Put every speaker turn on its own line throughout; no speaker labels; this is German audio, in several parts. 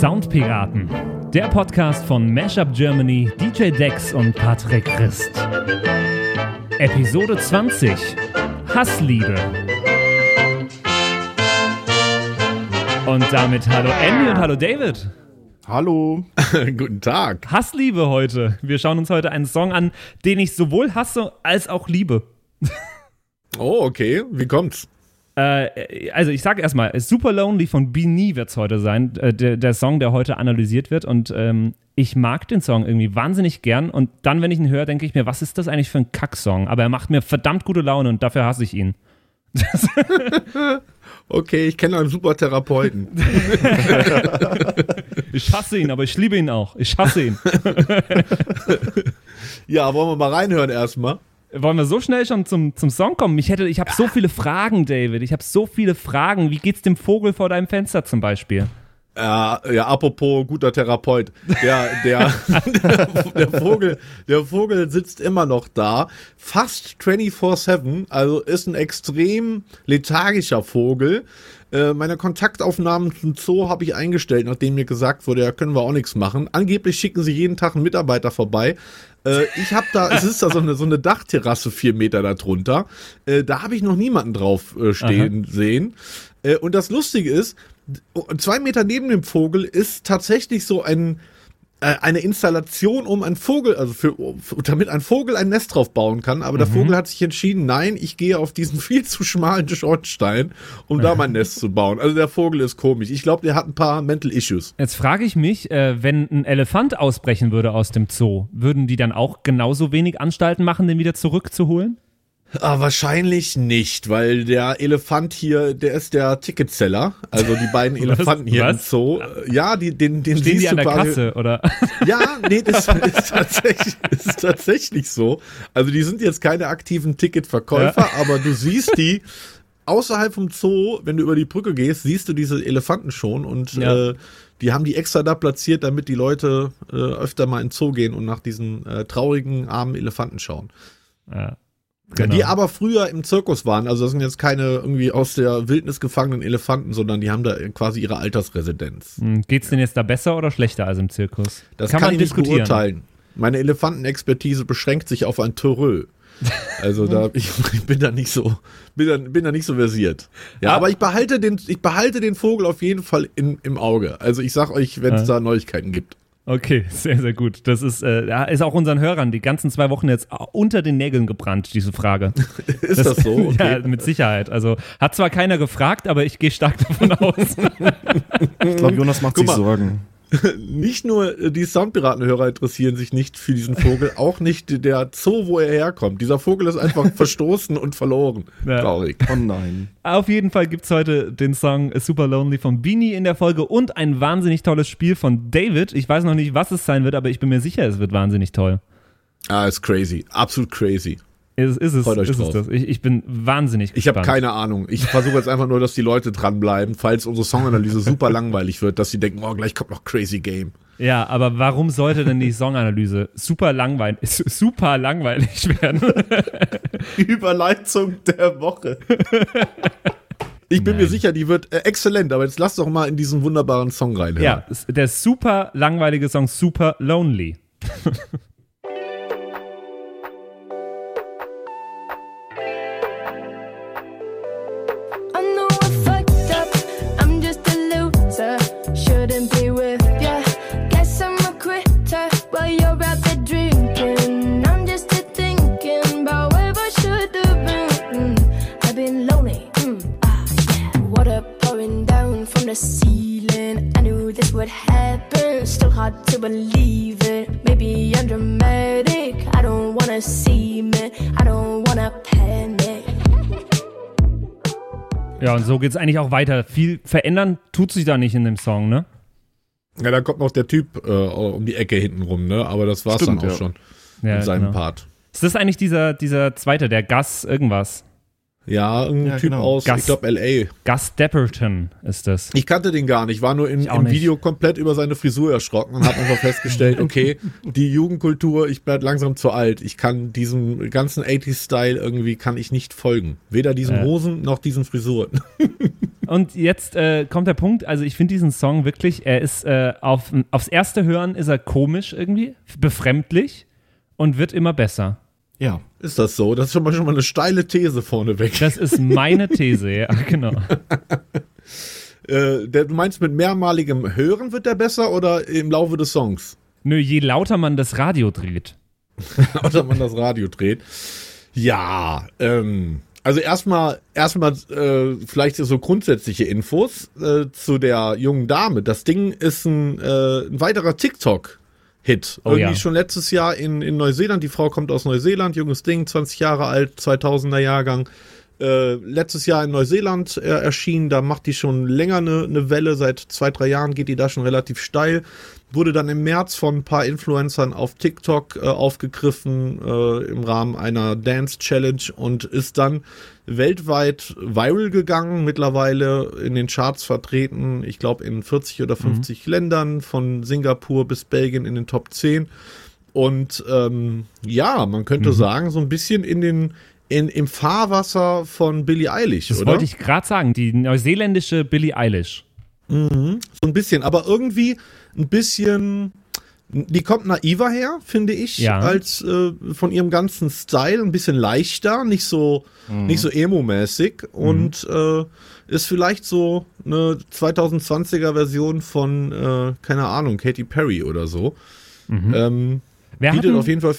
Soundpiraten, der Podcast von Mashup Germany, DJ Dex und Patrick Christ. Episode 20 Hassliebe. Und damit hallo Andy und hallo David.
Hallo.
Guten Tag.
Hassliebe heute. Wir schauen uns heute einen Song an, den ich sowohl hasse als auch liebe.
Oh, okay. Wie kommt's?
Äh, also ich sage erstmal, Super Lonely von Beanie wird es heute sein, äh, der, der, Song, der heute analysiert wird. Und ähm, ich mag den Song irgendwie wahnsinnig gern. Und dann, wenn ich ihn höre, denke ich mir, was ist das eigentlich für ein Kacksong? Aber er macht mir verdammt gute Laune und dafür hasse ich ihn.
okay, ich kenne einen super Therapeuten.
ich hasse ihn, aber ich liebe ihn auch. Ich hasse ihn.
ja, wollen wir mal reinhören erstmal?
Wollen wir so schnell schon zum, zum Song kommen? Ich hätte, ich habe so viele Fragen, David. Ich habe so viele Fragen. Wie geht's dem Vogel vor deinem Fenster zum Beispiel?
Ja, ja, apropos guter Therapeut. Der, der, der, der, Vogel, der Vogel sitzt immer noch da. Fast 24-7. Also ist ein extrem lethargischer Vogel. Äh, meine Kontaktaufnahmen zum Zoo habe ich eingestellt, nachdem mir gesagt wurde, ja, können wir auch nichts machen. Angeblich schicken sie jeden Tag einen Mitarbeiter vorbei. Äh, ich habe da, es ist da so eine, so eine Dachterrasse vier Meter darunter. Äh, da habe ich noch niemanden drauf äh, stehen Aha. sehen. Äh, und das Lustige ist, zwei Meter neben dem Vogel ist tatsächlich so ein eine Installation, um ein Vogel, also für, damit ein Vogel ein Nest drauf bauen kann. Aber der mhm. Vogel hat sich entschieden, nein, ich gehe auf diesen viel zu schmalen Schornstein, um da mein Nest zu bauen. Also der Vogel ist komisch. Ich glaube, der hat ein paar Mental Issues.
Jetzt frage ich mich, äh, wenn ein Elefant ausbrechen würde aus dem Zoo, würden die dann auch genauso wenig Anstalten machen, den wieder zurückzuholen?
Ah, wahrscheinlich nicht, weil der Elefant hier, der ist der Ticketseller. Also die beiden Elefanten hier Was? im Zoo. Ja, die, den, den
Stehen siehst die an der Kasse, oder?
Ja, nee, das ist tatsächlich, ist tatsächlich so. Also die sind jetzt keine aktiven Ticketverkäufer, ja. aber du siehst die außerhalb vom Zoo, wenn du über die Brücke gehst, siehst du diese Elefanten schon und ja. äh, die haben die extra da platziert, damit die Leute äh, öfter mal in den Zoo gehen und nach diesen äh, traurigen, armen Elefanten schauen. Ja. Genau. Die aber früher im Zirkus waren. Also das sind jetzt keine irgendwie aus der Wildnis gefangenen Elefanten, sondern die haben da quasi ihre Altersresidenz.
Hm, geht's denn jetzt da besser oder schlechter als im Zirkus?
Das kann, kann man ich nicht beurteilen. Meine Elefantenexpertise beschränkt sich auf ein Törö. Also da ich, ich, bin da nicht so bin da, bin da nicht so versiert. Ja, ah. aber ich behalte den ich behalte den Vogel auf jeden Fall in, im Auge. Also ich sag euch, wenn es da Neuigkeiten gibt.
Okay, sehr, sehr gut. Das ist, äh, ist auch unseren Hörern die ganzen zwei Wochen jetzt unter den Nägeln gebrannt, diese Frage.
ist das, das so?
Okay. Ja, mit Sicherheit. Also hat zwar keiner gefragt, aber ich gehe stark davon aus.
ich glaube, Jonas macht Guck sich mal. Sorgen.
nicht nur die Soundpiratenhörer interessieren sich nicht für diesen Vogel, auch nicht der Zoo, wo er herkommt. Dieser Vogel ist einfach verstoßen und verloren. Ja. Traurig.
Oh nein. Auf jeden Fall gibt es heute den Song Super Lonely von Beanie in der Folge und ein wahnsinnig tolles Spiel von David. Ich weiß noch nicht, was es sein wird, aber ich bin mir sicher, es wird wahnsinnig toll.
Ah, ist crazy. Absolut crazy.
Ist, ist es, ist es das. Ich, ich, bin wahnsinnig
Ich habe keine Ahnung. Ich versuche jetzt einfach nur, dass die Leute dranbleiben, falls unsere Songanalyse super langweilig wird, dass sie denken, oh, gleich kommt noch Crazy Game.
Ja, aber warum sollte denn die Songanalyse super langweilig, super langweilig werden?
Überleitung der Woche. Ich bin Nein. mir sicher, die wird äh, exzellent, aber jetzt lass doch mal in diesen wunderbaren Song reinhören.
Ja, der super langweilige Song Super Lonely. So geht's eigentlich auch weiter. Viel verändern tut sich da nicht in dem Song, ne?
Ja, da kommt noch der Typ äh, um die Ecke hinten rum, ne? Aber das war's Stimmt, dann auch ja. schon. Ja, in seinem genau. Part.
Ist das eigentlich dieser, dieser zweite, der Gas irgendwas?
Ja, ein ja, Typ genau. aus, Gus, ich glaube, L.A.
Gus Dapperton ist das.
Ich kannte den gar nicht, war nur in, im nicht. Video komplett über seine Frisur erschrocken und habe einfach festgestellt, okay, die Jugendkultur, ich werde langsam zu alt. Ich kann diesem ganzen 80s-Style irgendwie, kann ich nicht folgen. Weder diesen ja. Hosen noch diesen Frisuren.
Und jetzt äh, kommt der Punkt, also ich finde diesen Song wirklich, er ist äh, auf, aufs erste Hören ist er komisch irgendwie, befremdlich und wird immer besser.
Ja. Ist das so? Das ist schon mal, schon mal eine steile These vorneweg.
Das ist meine These, ja, genau.
äh, der, du meinst, mit mehrmaligem Hören wird der besser oder im Laufe des Songs?
Nö, je lauter man das Radio dreht.
lauter man das Radio dreht. Ja, ähm, also erstmal, erstmal äh, vielleicht so grundsätzliche Infos äh, zu der jungen Dame. Das Ding ist ein, äh, ein weiterer TikTok-Hit. Oh, Irgendwie ja. schon letztes Jahr in, in Neuseeland. Die Frau kommt aus Neuseeland, junges Ding, 20 Jahre alt, 2000er Jahrgang. Äh, letztes Jahr in Neuseeland äh, erschienen, da macht die schon länger eine, eine Welle, seit zwei, drei Jahren geht die da schon relativ steil wurde dann im März von ein paar Influencern auf TikTok äh, aufgegriffen äh, im Rahmen einer Dance Challenge und ist dann weltweit viral gegangen, mittlerweile in den Charts vertreten, ich glaube in 40 oder 50 mhm. Ländern, von Singapur bis Belgien in den Top 10. Und ähm, ja, man könnte mhm. sagen, so ein bisschen in den in, im Fahrwasser von Billie Eilish,
das
oder?
wollte ich gerade sagen, die neuseeländische Billie Eilish.
Mhm, so ein bisschen, aber irgendwie ein bisschen, die kommt naiver her, finde ich, ja. als äh, von ihrem ganzen Style, ein bisschen leichter, nicht so, mhm. nicht so emo-mäßig und mhm. äh, ist vielleicht so eine 2020er Version von, äh, keine Ahnung, Katy Perry oder so. Mhm. Ähm,
bietet auf jeden Fall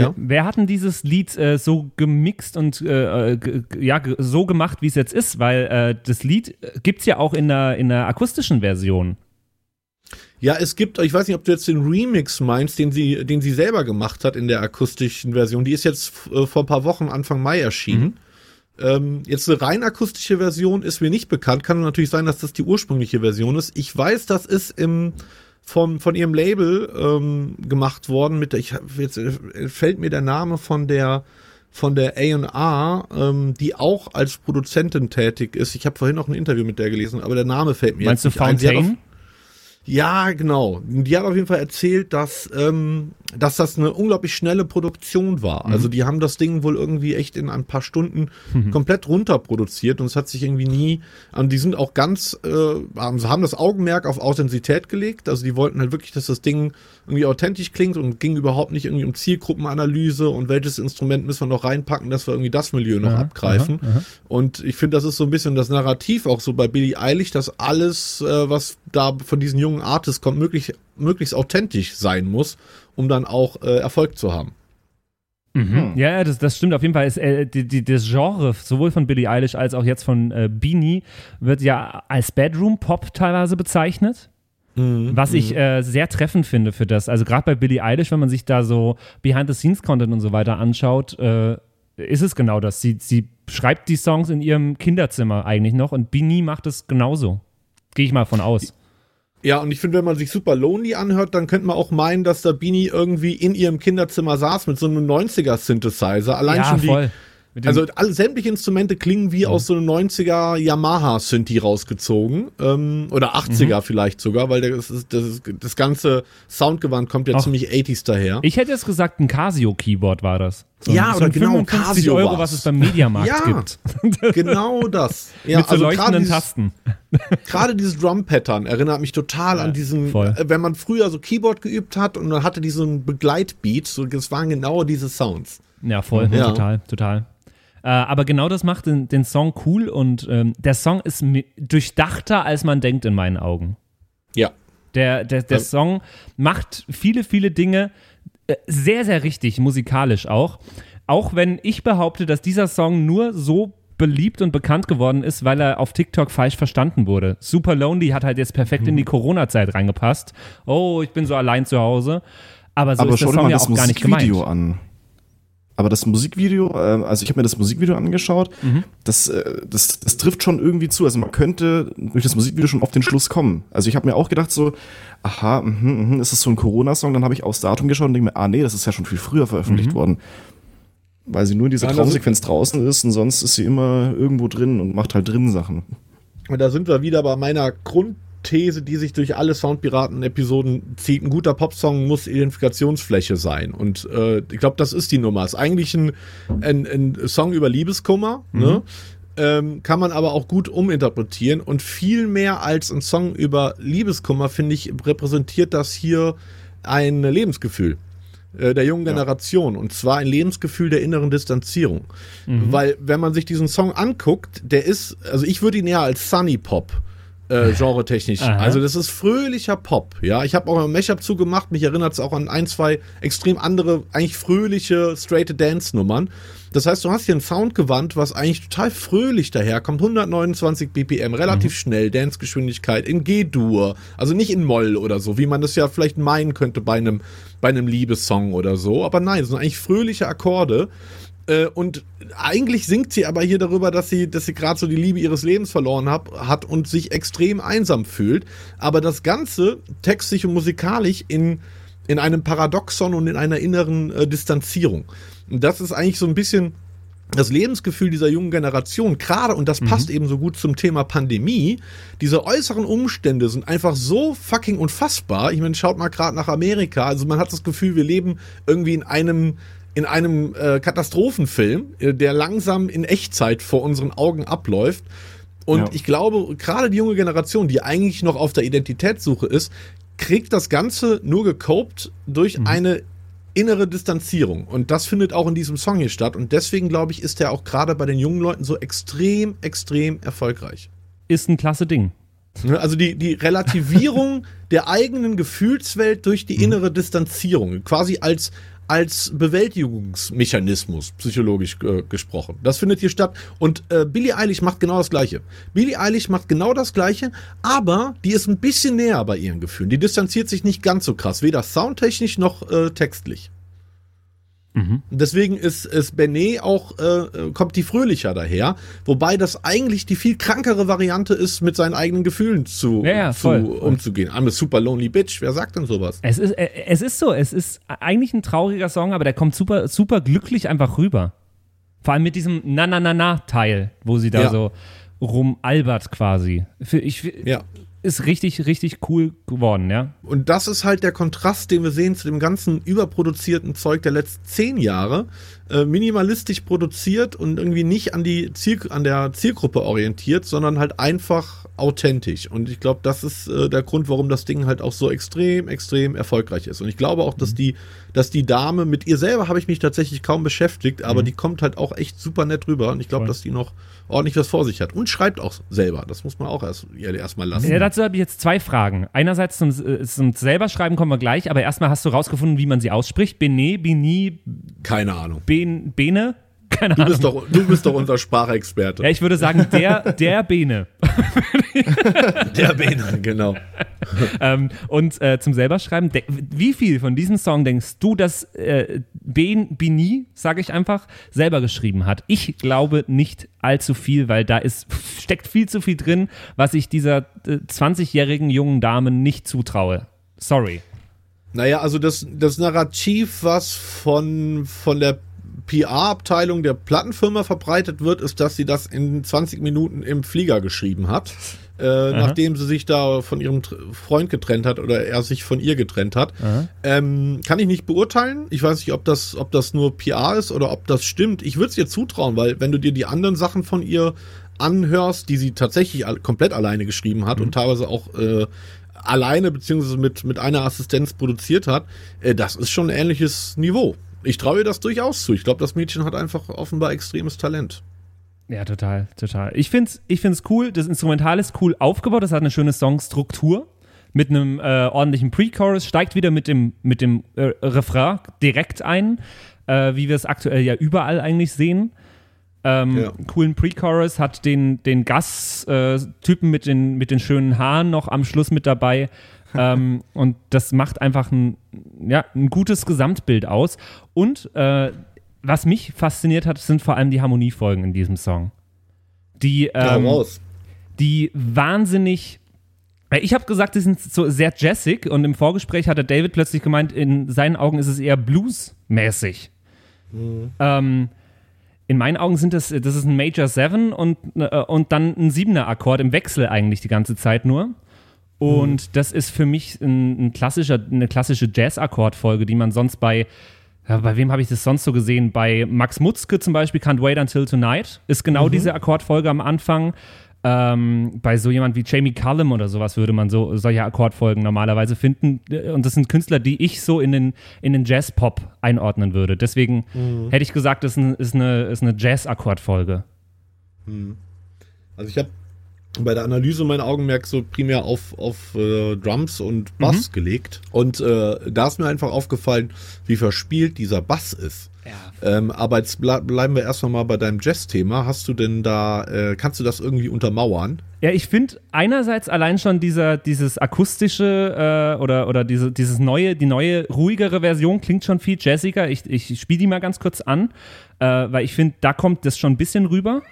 ja. Wer hat denn dieses Lied äh, so gemixt und äh, äh ja, so gemacht, wie es jetzt ist? Weil äh, das Lied gibt es ja auch in der, in der akustischen Version.
Ja, es gibt, ich weiß nicht, ob du jetzt den Remix meinst, den sie, den sie selber gemacht hat in der akustischen Version. Die ist jetzt äh, vor ein paar Wochen, Anfang Mai erschienen. Mhm. Ähm, jetzt eine rein akustische Version ist mir nicht bekannt. Kann natürlich sein, dass das die ursprüngliche Version ist. Ich weiß, das ist im vom, von ihrem Label ähm, gemacht worden. Mit der, ich jetzt äh, fällt mir der Name von der von der A&R, ähm, die auch als Produzentin tätig ist. Ich habe vorhin noch ein Interview mit der gelesen, aber der Name fällt mir
Meinst
jetzt
du nicht Fontaine? ein.
Ja, genau. Die hat auf jeden Fall erzählt, dass, ähm, dass das eine unglaublich schnelle Produktion war. Mhm. Also die haben das Ding wohl irgendwie echt in ein paar Stunden mhm. komplett runterproduziert und es hat sich irgendwie nie, und die sind auch ganz, äh, haben, haben das Augenmerk auf Authentizität gelegt. Also die wollten halt wirklich, dass das Ding irgendwie authentisch klingt und ging überhaupt nicht irgendwie um Zielgruppenanalyse und welches Instrument müssen wir noch reinpacken, dass wir irgendwie das Milieu noch aha, abgreifen. Aha, aha. Und ich finde, das ist so ein bisschen das Narrativ auch so bei Billy Eilig, dass alles, äh, was da von diesen jungen jungen Artist kommt, möglichst, möglichst authentisch sein muss, um dann auch äh, Erfolg zu haben.
Mhm. Ja, das, das stimmt auf jeden Fall. Ist, äh, die, die, das Genre, sowohl von Billie Eilish als auch jetzt von äh, Beanie, wird ja als Bedroom-Pop teilweise bezeichnet. Mhm. Was ich mhm. äh, sehr treffend finde für das. Also gerade bei Billie Eilish, wenn man sich da so Behind-the-Scenes-Content und so weiter anschaut, äh, ist es genau das. Sie, sie schreibt die Songs in ihrem Kinderzimmer eigentlich noch und Beanie macht es genauso. Gehe ich mal von aus.
Ja, und ich finde, wenn man sich super lonely anhört, dann könnte man auch meinen, dass da Bini irgendwie in ihrem Kinderzimmer saß mit so einem 90er-Synthesizer. Allein ja, schon die. Voll. Also alle, sämtliche Instrumente klingen wie mhm. aus so einem 90er Yamaha Synthi rausgezogen. Ähm, oder 80er mhm. vielleicht sogar, weil das, das, das ganze Soundgewand kommt ja Ach, ziemlich 80s daher.
Ich hätte jetzt gesagt, ein Casio-Keyboard war das.
So ja, oder genau,
55 Casio Euro, was es beim Mediamarkt ja, gibt.
genau das.
Ja, Mit so also leuchtenden Tasten.
Gerade dieses Drum-Pattern erinnert mich total ja, an diesen, voll. Äh, wenn man früher so Keyboard geübt hat und dann hatte die so einen Begleitbeat, so, das waren genau diese Sounds.
Ja, voll, ja. total, total. Äh, aber genau das macht den, den Song cool und ähm, der Song ist durchdachter, als man denkt in meinen Augen.
Ja.
Der, der, der Song macht viele, viele Dinge äh, sehr, sehr richtig, musikalisch auch. Auch wenn ich behaupte, dass dieser Song nur so beliebt und bekannt geworden ist, weil er auf TikTok falsch verstanden wurde. Super Lonely hat halt jetzt perfekt mhm. in die Corona-Zeit reingepasst. Oh, ich bin so allein zu Hause. Aber so
Aber
ist der Song ja auch gar nicht gemeint.
An. Aber das Musikvideo, äh, also ich habe mir das Musikvideo angeschaut, mhm. das, äh, das, das trifft schon irgendwie zu. Also man könnte durch das Musikvideo schon auf den Schluss kommen. Also ich habe mir auch gedacht so, aha, mh, mh, ist das so ein Corona-Song? Dann habe ich aufs Datum geschaut und denke mir, ah nee, das ist ja schon viel früher veröffentlicht mhm. worden weil sie nur in dieser ja, Traumsequenz draußen ist und sonst ist sie immer irgendwo drin und macht halt drin Sachen.
Und da sind wir wieder bei meiner Grundthese, die sich durch alle Soundpiraten-Episoden zieht. Ein guter Popsong muss Identifikationsfläche sein. Und äh, ich glaube, das ist die Nummer. Es ist eigentlich ein, ein, ein Song über Liebeskummer, mhm. ne? ähm, kann man aber auch gut uminterpretieren und viel mehr als ein Song über Liebeskummer, finde ich, repräsentiert das hier ein Lebensgefühl äh, der jungen Generation und zwar ein Lebensgefühl der inneren Distanzierung. Mhm. Weil wenn man sich diesen Song anguckt, der ist, also ich würde ihn eher als Sunny Pop äh, genre-technisch. Also das ist fröhlicher Pop. Ja, ich habe auch ein Mashup zugemacht. Mich erinnert es auch an ein, zwei extrem andere, eigentlich fröhliche, straight Dance-Nummern. Das heißt, du hast hier ein Soundgewand, was eigentlich total fröhlich daherkommt. 129 BPM, relativ mhm. schnell, Dance-Geschwindigkeit in G-Dur. Also nicht in Moll oder so, wie man das ja vielleicht meinen könnte bei einem, bei einem Liebessong oder so. Aber nein, es sind eigentlich fröhliche Akkorde. Äh, und eigentlich singt sie aber hier darüber, dass sie, dass sie gerade so die Liebe ihres Lebens verloren hab, hat und sich extrem einsam fühlt. Aber das Ganze textlich und musikalisch in, in einem Paradoxon und in einer inneren äh, Distanzierung. Und das ist eigentlich so ein bisschen das Lebensgefühl dieser jungen Generation, gerade, und das mhm. passt eben so gut zum Thema Pandemie, diese äußeren Umstände sind einfach so fucking unfassbar. Ich meine, schaut mal gerade nach Amerika. Also man hat das Gefühl, wir leben irgendwie in einem in einem äh, Katastrophenfilm, äh, der langsam in Echtzeit vor unseren Augen abläuft. Und ja. ich glaube, gerade die junge Generation, die eigentlich noch auf der Identitätssuche ist, kriegt das Ganze nur gecopt durch mhm. eine innere Distanzierung. Und das findet auch in diesem Song hier statt. Und deswegen, glaube ich, ist er auch gerade bei den jungen Leuten so extrem, extrem erfolgreich.
Ist ein klasse Ding.
Ne, also die, die Relativierung der eigenen Gefühlswelt durch die mhm. innere Distanzierung, quasi als, als Bewältigungsmechanismus, psychologisch äh, gesprochen. Das findet hier statt. Und äh, Billie Eilish macht genau das Gleiche. Billie Eilish macht genau das Gleiche, aber die ist ein bisschen näher bei ihren Gefühlen. Die distanziert sich nicht ganz so krass, weder soundtechnisch noch äh, textlich. Mhm. Deswegen ist, ist Benet auch, äh, kommt die fröhlicher daher, wobei das eigentlich die viel krankere Variante ist, mit seinen eigenen Gefühlen zu,
ja, ja,
zu umzugehen. I'm a super lonely bitch, wer sagt denn sowas?
Es ist, äh, es ist so, es ist eigentlich ein trauriger Song, aber der kommt super, super glücklich einfach rüber. Vor allem mit diesem Na-Na-Na-Na-Teil, wo sie da ja. so rumalbert quasi. Ich, ja ist richtig, richtig cool geworden, ja.
Und das ist halt der Kontrast, den wir sehen zu dem ganzen überproduzierten Zeug der letzten zehn Jahre. Äh, minimalistisch produziert und irgendwie nicht an, die Ziel, an der Zielgruppe orientiert, sondern halt einfach authentisch. Und ich glaube, das ist äh, der Grund, warum das Ding halt auch so extrem, extrem erfolgreich ist. Und ich glaube auch, dass mhm. die, dass die Dame, mit ihr selber habe ich mich tatsächlich kaum beschäftigt, aber mhm. die kommt halt auch echt super nett rüber. Und ich glaube, dass die noch ordentlich was vor sich hat. Und schreibt auch selber. Das muss man auch erst, erstmal lassen.
Ja, dazu habe ich jetzt zwei Fragen. Einerseits zum, äh, zum selber schreiben kommen wir gleich, aber erstmal hast du rausgefunden, wie man sie ausspricht. Bene, Bini.
Keine Ahnung.
Ben, Bene?
Keine du, bist doch, du bist doch unser Sprachexperte.
Ja, ich würde sagen, der, der Bene.
der Bene, genau.
ähm, und äh, zum selberschreiben, wie viel von diesem Song denkst du, dass äh, ben, Bini, sage ich einfach, selber geschrieben hat? Ich glaube nicht allzu viel, weil da ist, steckt viel zu viel drin, was ich dieser äh, 20-jährigen jungen Dame nicht zutraue. Sorry.
Naja, also das, das Narrativ, was von, von der PR-Abteilung der Plattenfirma verbreitet wird, ist, dass sie das in 20 Minuten im Flieger geschrieben hat, äh, nachdem sie sich da von ihrem Freund getrennt hat oder er sich von ihr getrennt hat. Ähm, kann ich nicht beurteilen. Ich weiß nicht, ob das, ob das nur PR ist oder ob das stimmt. Ich würde es ihr zutrauen, weil wenn du dir die anderen Sachen von ihr anhörst, die sie tatsächlich komplett alleine geschrieben hat mhm. und teilweise auch äh, alleine beziehungsweise mit, mit einer Assistenz produziert hat, äh, das ist schon ein ähnliches Niveau ich traue ihr das durchaus zu. Ich glaube, das Mädchen hat einfach offenbar extremes Talent.
Ja, total, total. Ich finde es ich find's cool. Das Instrumental ist cool aufgebaut. Das hat eine schöne Songstruktur mit einem äh, ordentlichen Pre-Chorus, steigt wieder mit dem, mit dem äh, Refrain direkt ein, äh, wie wir es aktuell ja überall eigentlich sehen. Ähm, ja. Coolen Pre-Chorus, hat den, den Gas-Typen mit, den, mit den schönen Haaren noch am Schluss mit dabei. ähm, und das macht einfach ein, ja, ein gutes Gesamtbild aus. Und äh, was mich fasziniert hat, sind vor allem die Harmoniefolgen in diesem Song. Die, ähm, ja, die wahnsinnig. Ich habe gesagt, die sind so sehr jazzig und im Vorgespräch hat der David plötzlich gemeint, in seinen Augen ist es eher bluesmäßig. Mhm. Ähm, in meinen Augen sind das, das ist ein Major 7 und, äh, und dann ein 7er Akkord im Wechsel eigentlich die ganze Zeit nur. Und mhm. das ist für mich ein, ein klassischer, eine klassische Jazz-Akkordfolge, die man sonst bei Ja, bei wem habe ich das sonst so gesehen? Bei Max Mutzke zum Beispiel, Can't Wait Until Tonight, ist genau mhm. diese Akkordfolge am Anfang. Ähm, bei so jemand wie Jamie Cullum oder sowas würde man so solche Akkordfolgen normalerweise finden. Und das sind Künstler, die ich so in den, in den Jazz-Pop einordnen würde. Deswegen mhm. hätte ich gesagt, das ist, ein, ist eine, ist eine Jazz-Akkordfolge.
Mhm. Also ich habe bei der Analyse mein Augenmerk so primär auf, auf äh, Drums und Bass mhm. gelegt. Und äh, da ist mir einfach aufgefallen, wie verspielt dieser Bass ist. Ja. Ähm, aber jetzt ble bleiben wir erstmal mal bei deinem Jazz-Thema. Hast du denn da, äh, kannst du das irgendwie untermauern?
Ja, ich finde einerseits allein schon dieser, dieses akustische äh, oder, oder diese, dieses neue, die neue, ruhigere Version klingt schon viel jazziger. Ich, ich spiele die mal ganz kurz an, äh, weil ich finde, da kommt das schon ein bisschen rüber.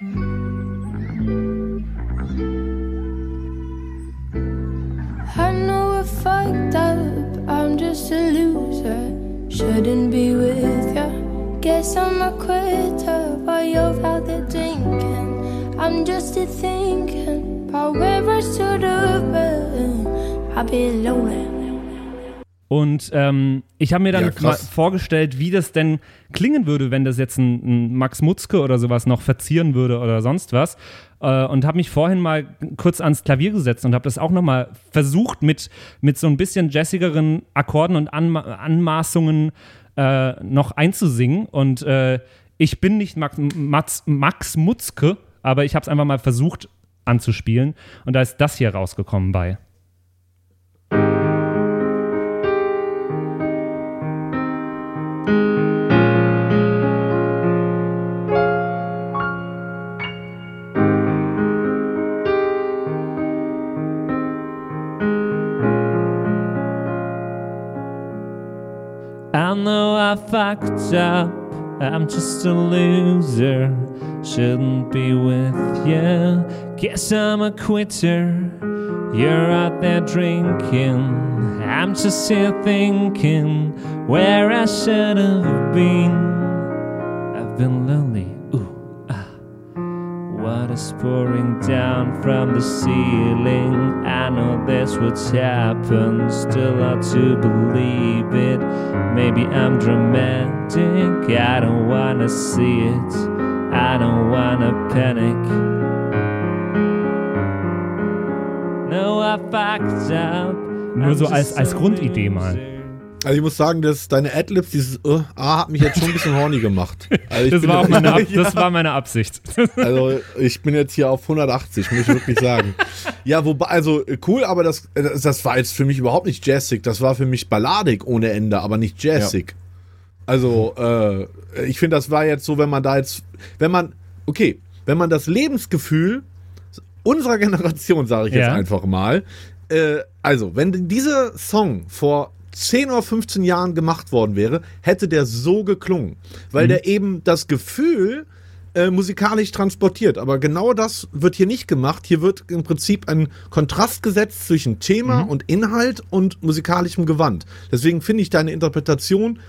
I know we're fucked up, I'm just a loser. Shouldn't be with you. Guess I'm a quitter while you're out there drinking. I'm just a thinking about where I should have been. I've been lonely. Und ähm, ich habe mir dann ja, mal vorgestellt, wie das denn klingen würde, wenn das jetzt ein, ein, Max Mutzke oder sowas noch verzieren würde oder sonst was. Äh, und habe mich vorhin mal kurz ans Klavier gesetzt und habe das auch nochmal versucht, mit, mit so ein bisschen jazzigeren Akkorden und Anma Anmaßungen äh, noch einzusingen. Und äh, ich bin nicht Max, Max, Max Mutzke, aber ich habe es einfach mal versucht anzuspielen. Und da ist das hier rausgekommen bei. Fucked up. I'm just a loser. Shouldn't be with you. Guess I'm a quitter. You're out there drinking. I'm just here thinking where I should have been. I've been lonely Water's pouring down from the ceiling. I know that's what's happened, still hard to believe it. Maybe I'm dramatic, I don't wanna see it. I don't wanna panic. No, I fucked up. Nur so als, als Grundidee mal.
Also ich muss sagen, dass deine Adlibs, dieses uh, A hat mich jetzt schon ein bisschen horny gemacht.
Also das, war meine Ab ja. das war meine Absicht.
Also ich bin jetzt hier auf 180, muss ich wirklich sagen. Ja, wobei, also cool, aber das, das war jetzt für mich überhaupt nicht jazzig. Das war für mich balladig ohne Ende, aber nicht jazzig. Ja. Also äh, ich finde, das war jetzt so, wenn man da jetzt, wenn man, okay, wenn man das Lebensgefühl unserer Generation, sage ich ja. jetzt einfach mal, äh, also wenn dieser Song vor 10 oder 15 Jahren gemacht worden wäre, hätte der so geklungen. Weil mhm. der eben das Gefühl äh, musikalisch transportiert. Aber genau das wird hier nicht gemacht. Hier wird im Prinzip ein Kontrast gesetzt zwischen Thema mhm. und Inhalt und musikalischem Gewand. Deswegen finde ich deine Interpretation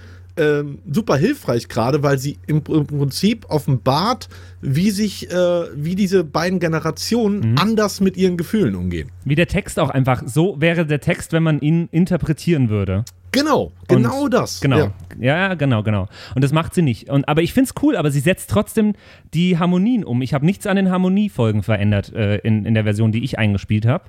ähm, super hilfreich gerade, weil sie im, im, Prinzip offenbart, wie sich, äh, wie diese beiden Generationen mhm. anders mit ihren Gefühlen umgehen.
Wie der Text auch einfach, so wäre der Text, wenn man ihn interpretieren würde.
Genau, genau und, das.
Genau, ja. ja. genau, genau. Und das macht sie nicht. Und, aber ich finde es cool, aber sie setzt trotzdem die Harmonien um. Ich habe nichts an den Harmoniefolgen verändert äh, in, in der Version, die ich eingespielt habe.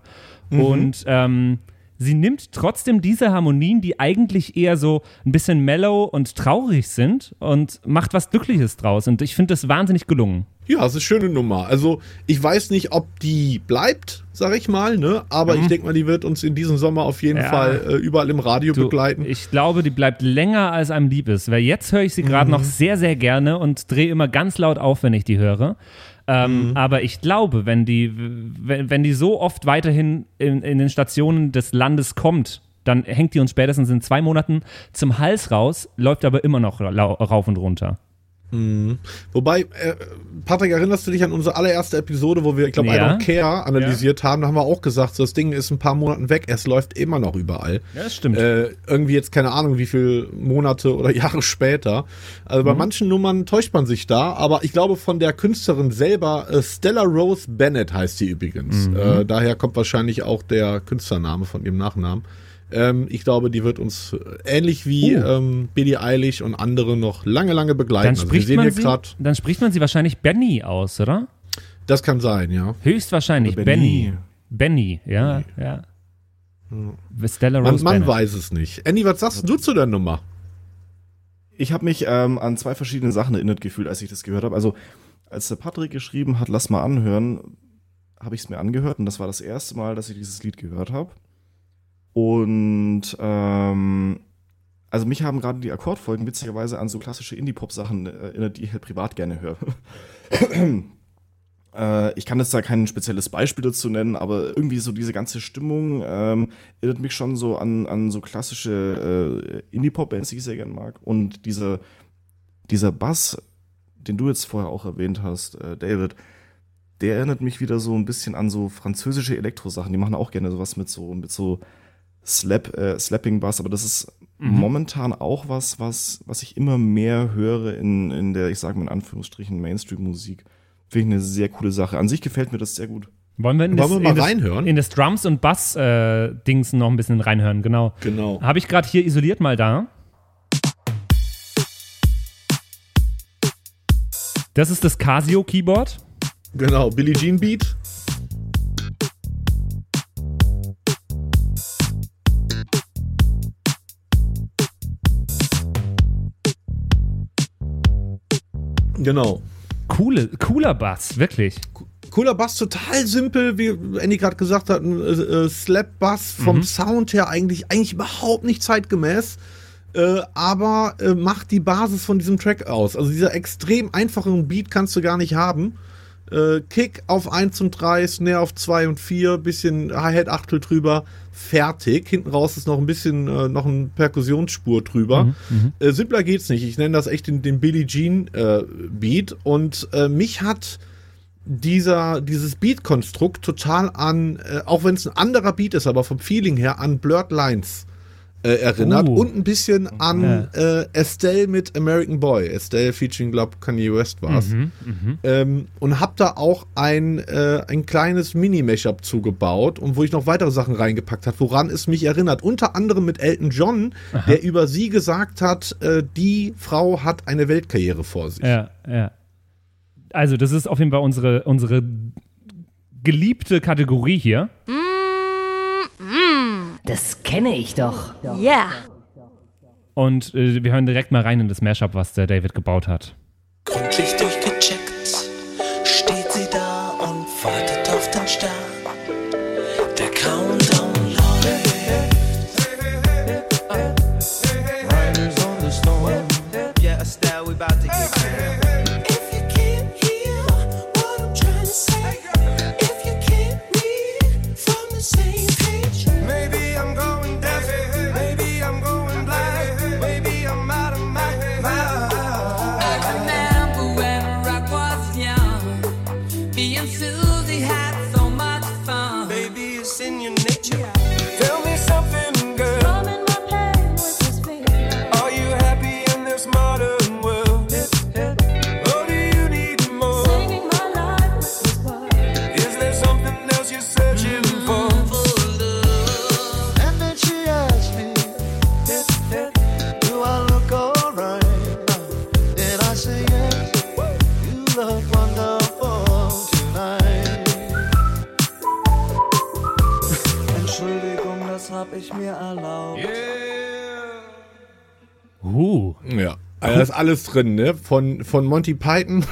Mhm. Und ähm, sie nimmt trotzdem diese Harmonien, die eigentlich eher so ein bisschen mellow und traurig sind und macht was Glückliches draus. Und ich finde das wahnsinnig gelungen.
Ja, es ist eine schöne Nummer. Also ich weiß nicht, ob die bleibt, sag ich mal, ne? Aber mhm. ich denke mal, die wird uns in diesem Sommer auf jeden ja. Fall äh, überall im Radio du, begleiten.
Ich glaube, die bleibt länger, als einem lieb ist. Weil jetzt höre ich sie gerade mhm. noch sehr, sehr gerne und drehe immer ganz laut auf, wenn ich die höre. Ähm, mhm. Aber ich glaube, wenn die, wenn, wenn die so oft weiterhin in, in den Stationen des Landes kommt, dann hängt die uns spätestens in zwei Monaten zum Hals raus, läuft aber immer noch rauf und runter.
Mhm. Wobei, äh, Patrick, erinnerst du dich an unsere allererste Episode, wo wir, ich glaube, ja. I Don't Care analysiert ja. haben? Da haben wir auch gesagt, so, das Ding ist ein paar Monaten weg, es läuft immer noch überall.
Ja, das stimmt.
Äh, irgendwie jetzt keine Ahnung, wie viele Monate oder Jahre später. Also mhm. bei manchen Nummern täuscht man sich da, aber ich glaube von der Künstlerin selber, äh, Stella Rose Bennett heißt sie übrigens. Mhm. Äh, daher kommt wahrscheinlich auch der Künstlername von ihrem Nachnamen. Ähm, ich glaube, die wird uns ähnlich wie
Uh.
ähm, Billie Eilish und andere noch lange, lange begleiten.
Dann
Also
spricht,
sehen
man
hier
sie,
grad,
dann spricht man sie wahrscheinlich Benny aus, oder?
das kann sein, ja.
Höchstwahrscheinlich
Oder
Benny.
Benny.
Benny, ja, ja. Stella
Man,
Rose
man
Bennett.
weiß es nicht. Andy, was sagst du zu der Nummer?
Ich habe mich ähm, an zwei verschiedene Sachen erinnert gefühlt, als ich das gehört habe. Also, als der Patrick geschrieben hat, lass mal anhören, habe ich es mir angehört und das war das erste Mal, dass ich dieses Lied gehört habe. Und ähm, also mich haben gerade die Akkordfolgen witzigerweise an so klassische Indie-Pop-Sachen erinnert, die ich halt privat gerne höre. äh, ich kann jetzt da kein spezielles Beispiel dazu nennen, aber irgendwie so diese ganze Stimmung ähm, erinnert mich schon so an, an so klassische äh, Indie-Pop-Bands, die ich sehr gerne mag. Und dieser, dieser Bass, den du jetzt vorher auch erwähnt hast, äh, David, der erinnert mich wieder so ein bisschen an so französische Elektrosachen. Die machen auch gerne sowas mit so, mit so Slap, äh, Slapping Bass, aber das ist
Mhm.
momentan auch was, was, was ich immer mehr höre in, in der, ich sage mal in Anführungsstrichen, Mainstream-Musik. Finde ich eine sehr coole Sache. An sich gefällt mir das sehr gut.
Wollen wir in,
Wollen
das,
wir mal
in, das,
reinhören?
in das Drums- und Bass-Dings noch ein bisschen reinhören, genau.
Genau.
Habe ich gerade hier isoliert mal da. Das ist das Casio-Keyboard.
Genau, Billie Jean Beat. Genau.
Coole, cooler Bass, wirklich.
Cooler Bass, total simpel, wie Andy gerade gesagt hat, ein äh, äh, Slap-Bass vom Sound her eigentlich, eigentlich überhaupt nicht zeitgemäß, äh, aber äh, macht die Basis von diesem Track aus. Also dieser extrem einfachen Beat kannst du gar nicht haben. Äh, Kick auf 1 und 3, Snare auf 2 und 4, bisschen Hi-Hat Achtel drüber, fertig. Hinten raus ist noch ein bisschen, äh, noch eine Perkussionsspur drüber. Äh, simpler geht's nicht. Ich nenne das echt den, den Billie Jean äh, Beat und äh, mich hat dieser, dieses Beat-Konstrukt total an, äh, auch wenn es ein anderer Beat ist, aber vom Feeling her, an Blurred Lines äh, erinnert
Uh.
und ein bisschen an äh, Estelle mit American Boy. Estelle featuring, glaub, Kanye West war's.
Mhm,
Ähm, und hab da auch ein, äh, ein kleines Mini-Mashup zugebaut und wo ich noch weitere Sachen reingepackt habe, woran es mich erinnert. Unter anderem mit Elton John, der über sie gesagt hat, äh, die Frau hat eine Weltkarriere vor sich.
Ja, ja. Also, das ist auf jeden Fall unsere, unsere geliebte Kategorie hier.
Das kenne ich doch.
Yeah.
Und äh, wir hören direkt mal rein in das Mashup, was der David gebaut hat.
Gründlich durchgecheckt, steht
alles drin, ne? Von, von Monty Python,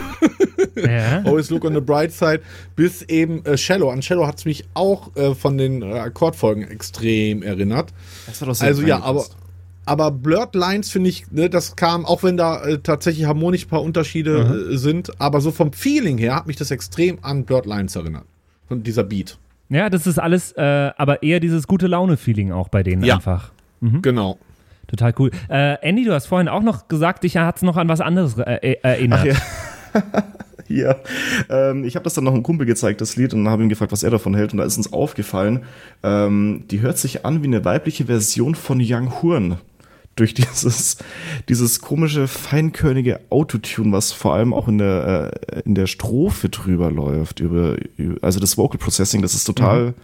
Ja.
Always Look on the Bright Side, bis eben äh, Shallow. An Shallow hat es mich auch äh, von den äh, Akkordfolgen extrem erinnert.
Das war doch sehr
Also ja, aber, aber Blurred Lines finde ich, ne, das kam, auch wenn da äh, tatsächlich harmonisch ein paar Unterschiede äh, sind, aber so vom Feeling her hat mich das extrem an Blurred Lines erinnert. Und dieser Beat.
Ja, das ist alles, äh, aber eher dieses gute Laune-Feeling auch bei denen
Ja.
einfach.
Genau.
Total cool. Äh, Andy, du hast vorhin auch noch gesagt, dich hat es noch an was anderes äh, äh, erinnert.
Ach ja. Ja, ähm, ich habe das dann noch einem Kumpel gezeigt, das Lied, und habe ihn gefragt, was er davon hält. Und da ist uns aufgefallen, ähm, die hört sich an wie eine weibliche Version von Young Horn. Durch dieses, dieses komische, feinkörnige Autotune, was vor allem auch in der, äh, in der Strophe drüber läuft. Über, über, also das Vocal Processing, das ist total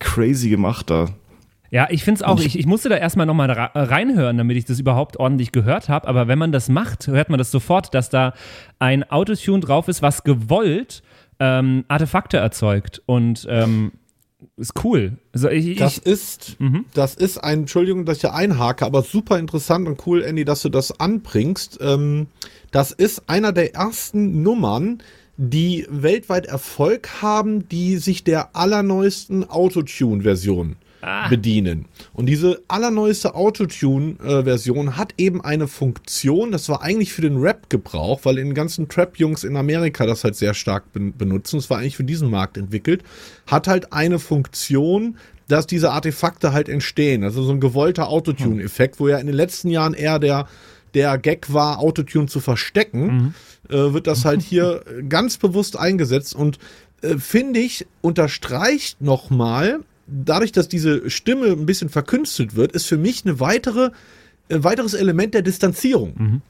crazy gemacht da.
Ja, ich finde es auch. Ich, ich musste da erstmal nochmal reinhören, damit ich das überhaupt ordentlich gehört habe. Aber wenn man das macht, hört man das sofort, dass da ein Autotune drauf ist, was gewollt ähm, Artefakte erzeugt. Und ähm, ist cool. Also ich, ich,
Das ist, das ist ein, Entschuldigung, dass ich hier einhake, aber super interessant und cool, Andy, dass du das anbringst. Ähm, das ist einer der ersten Nummern, die weltweit Erfolg haben, die sich der allerneuesten Autotune-Version bedienen. Und diese allerneueste Autotune-Version hat eben eine Funktion, das war eigentlich für den Rap-Gebrauch, weil in den ganzen Trap-Jungs in Amerika das halt sehr stark ben- benutzen, es war eigentlich für diesen Markt entwickelt, hat halt eine Funktion, dass diese Artefakte halt entstehen. Also so ein gewollter Autotune-Effekt, wo ja in den letzten Jahren eher der, der Gag war, Autotune zu verstecken, äh, wird das halt hier äh, ganz bewusst eingesetzt. Und äh, finde ich, unterstreicht nochmal, dadurch, dass diese Stimme ein bisschen verkünstelt wird, ist für mich eine weitere, ein weiteres Element der Distanzierung.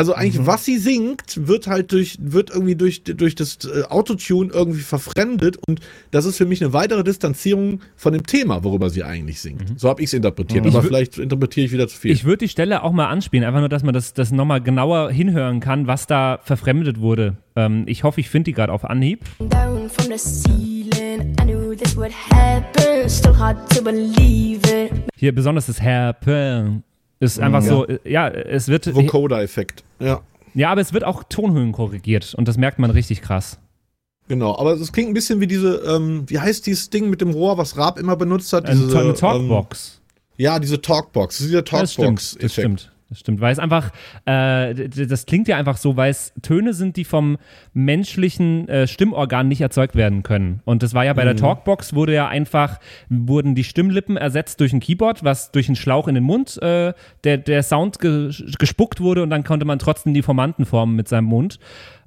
Also eigentlich, was sie singt, wird halt durch, wird irgendwie durch, durch das äh, Autotune irgendwie verfremdet und das ist für mich eine weitere Distanzierung von dem Thema, worüber sie eigentlich singt. So habe ich es interpretiert,
Ich
aber vielleicht interpretiere ich wieder zu viel.
Ich würde die Stelle auch mal anspielen, einfach nur, dass man das, das nochmal genauer hinhören kann, was da verfremdet wurde. Ähm, ich hoffe, ich finde die gerade auf Anhieb.
down from the ceiling. I knew this would happen. Still hard to believe it.
Hier besonders das Happen ist einfach so, äh, ja, es wird,
Vocoder-Effekt. Ja.
ja, aber es wird auch Tonhöhen korrigiert und das merkt man richtig krass.
Genau, aber es klingt ein bisschen wie diese, ähm, wie heißt dieses Ding mit dem Rohr, was Raab immer benutzt hat?
Eine,
Diese,
eine
Ähm,
Talkbox.
ja, diese Talkbox. Das ist dieser
Ja, das stimmt, das
Talkbox-Effekt.
stimmt. Das stimmt, weil es einfach, äh, das klingt ja einfach so, weil es Töne sind, die vom menschlichen äh, Stimmorgan nicht erzeugt werden können. Und das war ja bei der Talkbox, wurde ja einfach, wurden die Stimmlippen ersetzt durch ein Keyboard, was durch einen Schlauch in den Mund, äh, der, der Sound ge gespuckt wurde und dann konnte man trotzdem die Formanten formen mit seinem Mund.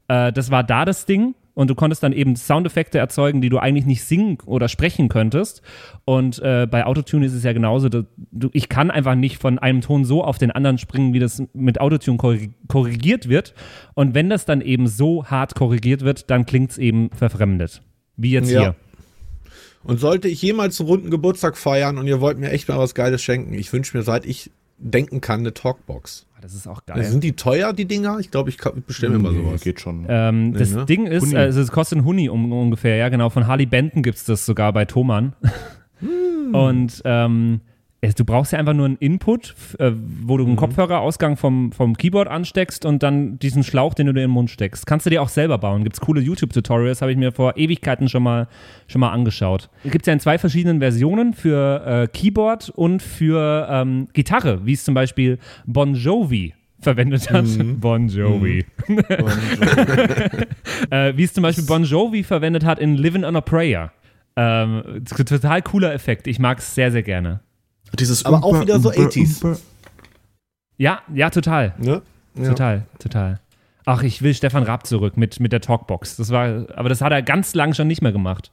Äh, das war da das Ding. Und du konntest dann eben Soundeffekte erzeugen, die du eigentlich nicht singen oder sprechen könntest. Und äh, bei Autotune ist es ja genauso. Du, du, ich kann einfach nicht von einem Ton so auf den anderen springen, wie das mit Autotune korri- korrigiert wird. Und wenn das dann eben so hart korrigiert wird, dann klingt es eben verfremdet. Wie jetzt
Ja.
hier.
Und sollte ich jemals einen runden Geburtstag feiern und ihr wollt mir echt mal was Geiles schenken, ich wünsche mir, seit ich denken kann, eine Talkbox.
Das ist auch
Also
geil.
Sind die teuer, die Dinger? Ich glaube, ich bestelle mir mal sowas.
Geht schon.
Ähm, das
ne?
Ding ist,
Huni.
also es kostet ein Huni um, ungefähr, ja genau. Von Harley Benton gibt es das sogar bei Thomann. Und ähm, du brauchst ja einfach nur einen Input, äh, wo du einen Kopfhörerausgang vom, vom Keyboard ansteckst und dann diesen Schlauch, den du dir in den Mund steckst. Kannst du dir auch selber bauen. Gibt's coole YouTube-Tutorials, habe ich mir vor Ewigkeiten schon mal, schon mal angeschaut. Gibt's ja in zwei verschiedenen Versionen für äh, Keyboard und für ähm, Gitarre, wie es zum Beispiel Bon Jovi verwendet hat. Bon Jovi. äh, wie es zum Beispiel Bon Jovi verwendet hat in Living on a Prayer. Ähm, total cooler Effekt. Ich mag es sehr, sehr gerne.
Dieses
Aber auch
Umpa,
wieder so
Umpa,
80s.
Umpa.
Ja, ja, total.
Ne? Ja.
Total, total. Ach, ich will Stefan Raab zurück mit, mit der Talkbox. Das war, aber das hat er ganz lang schon nicht mehr gemacht.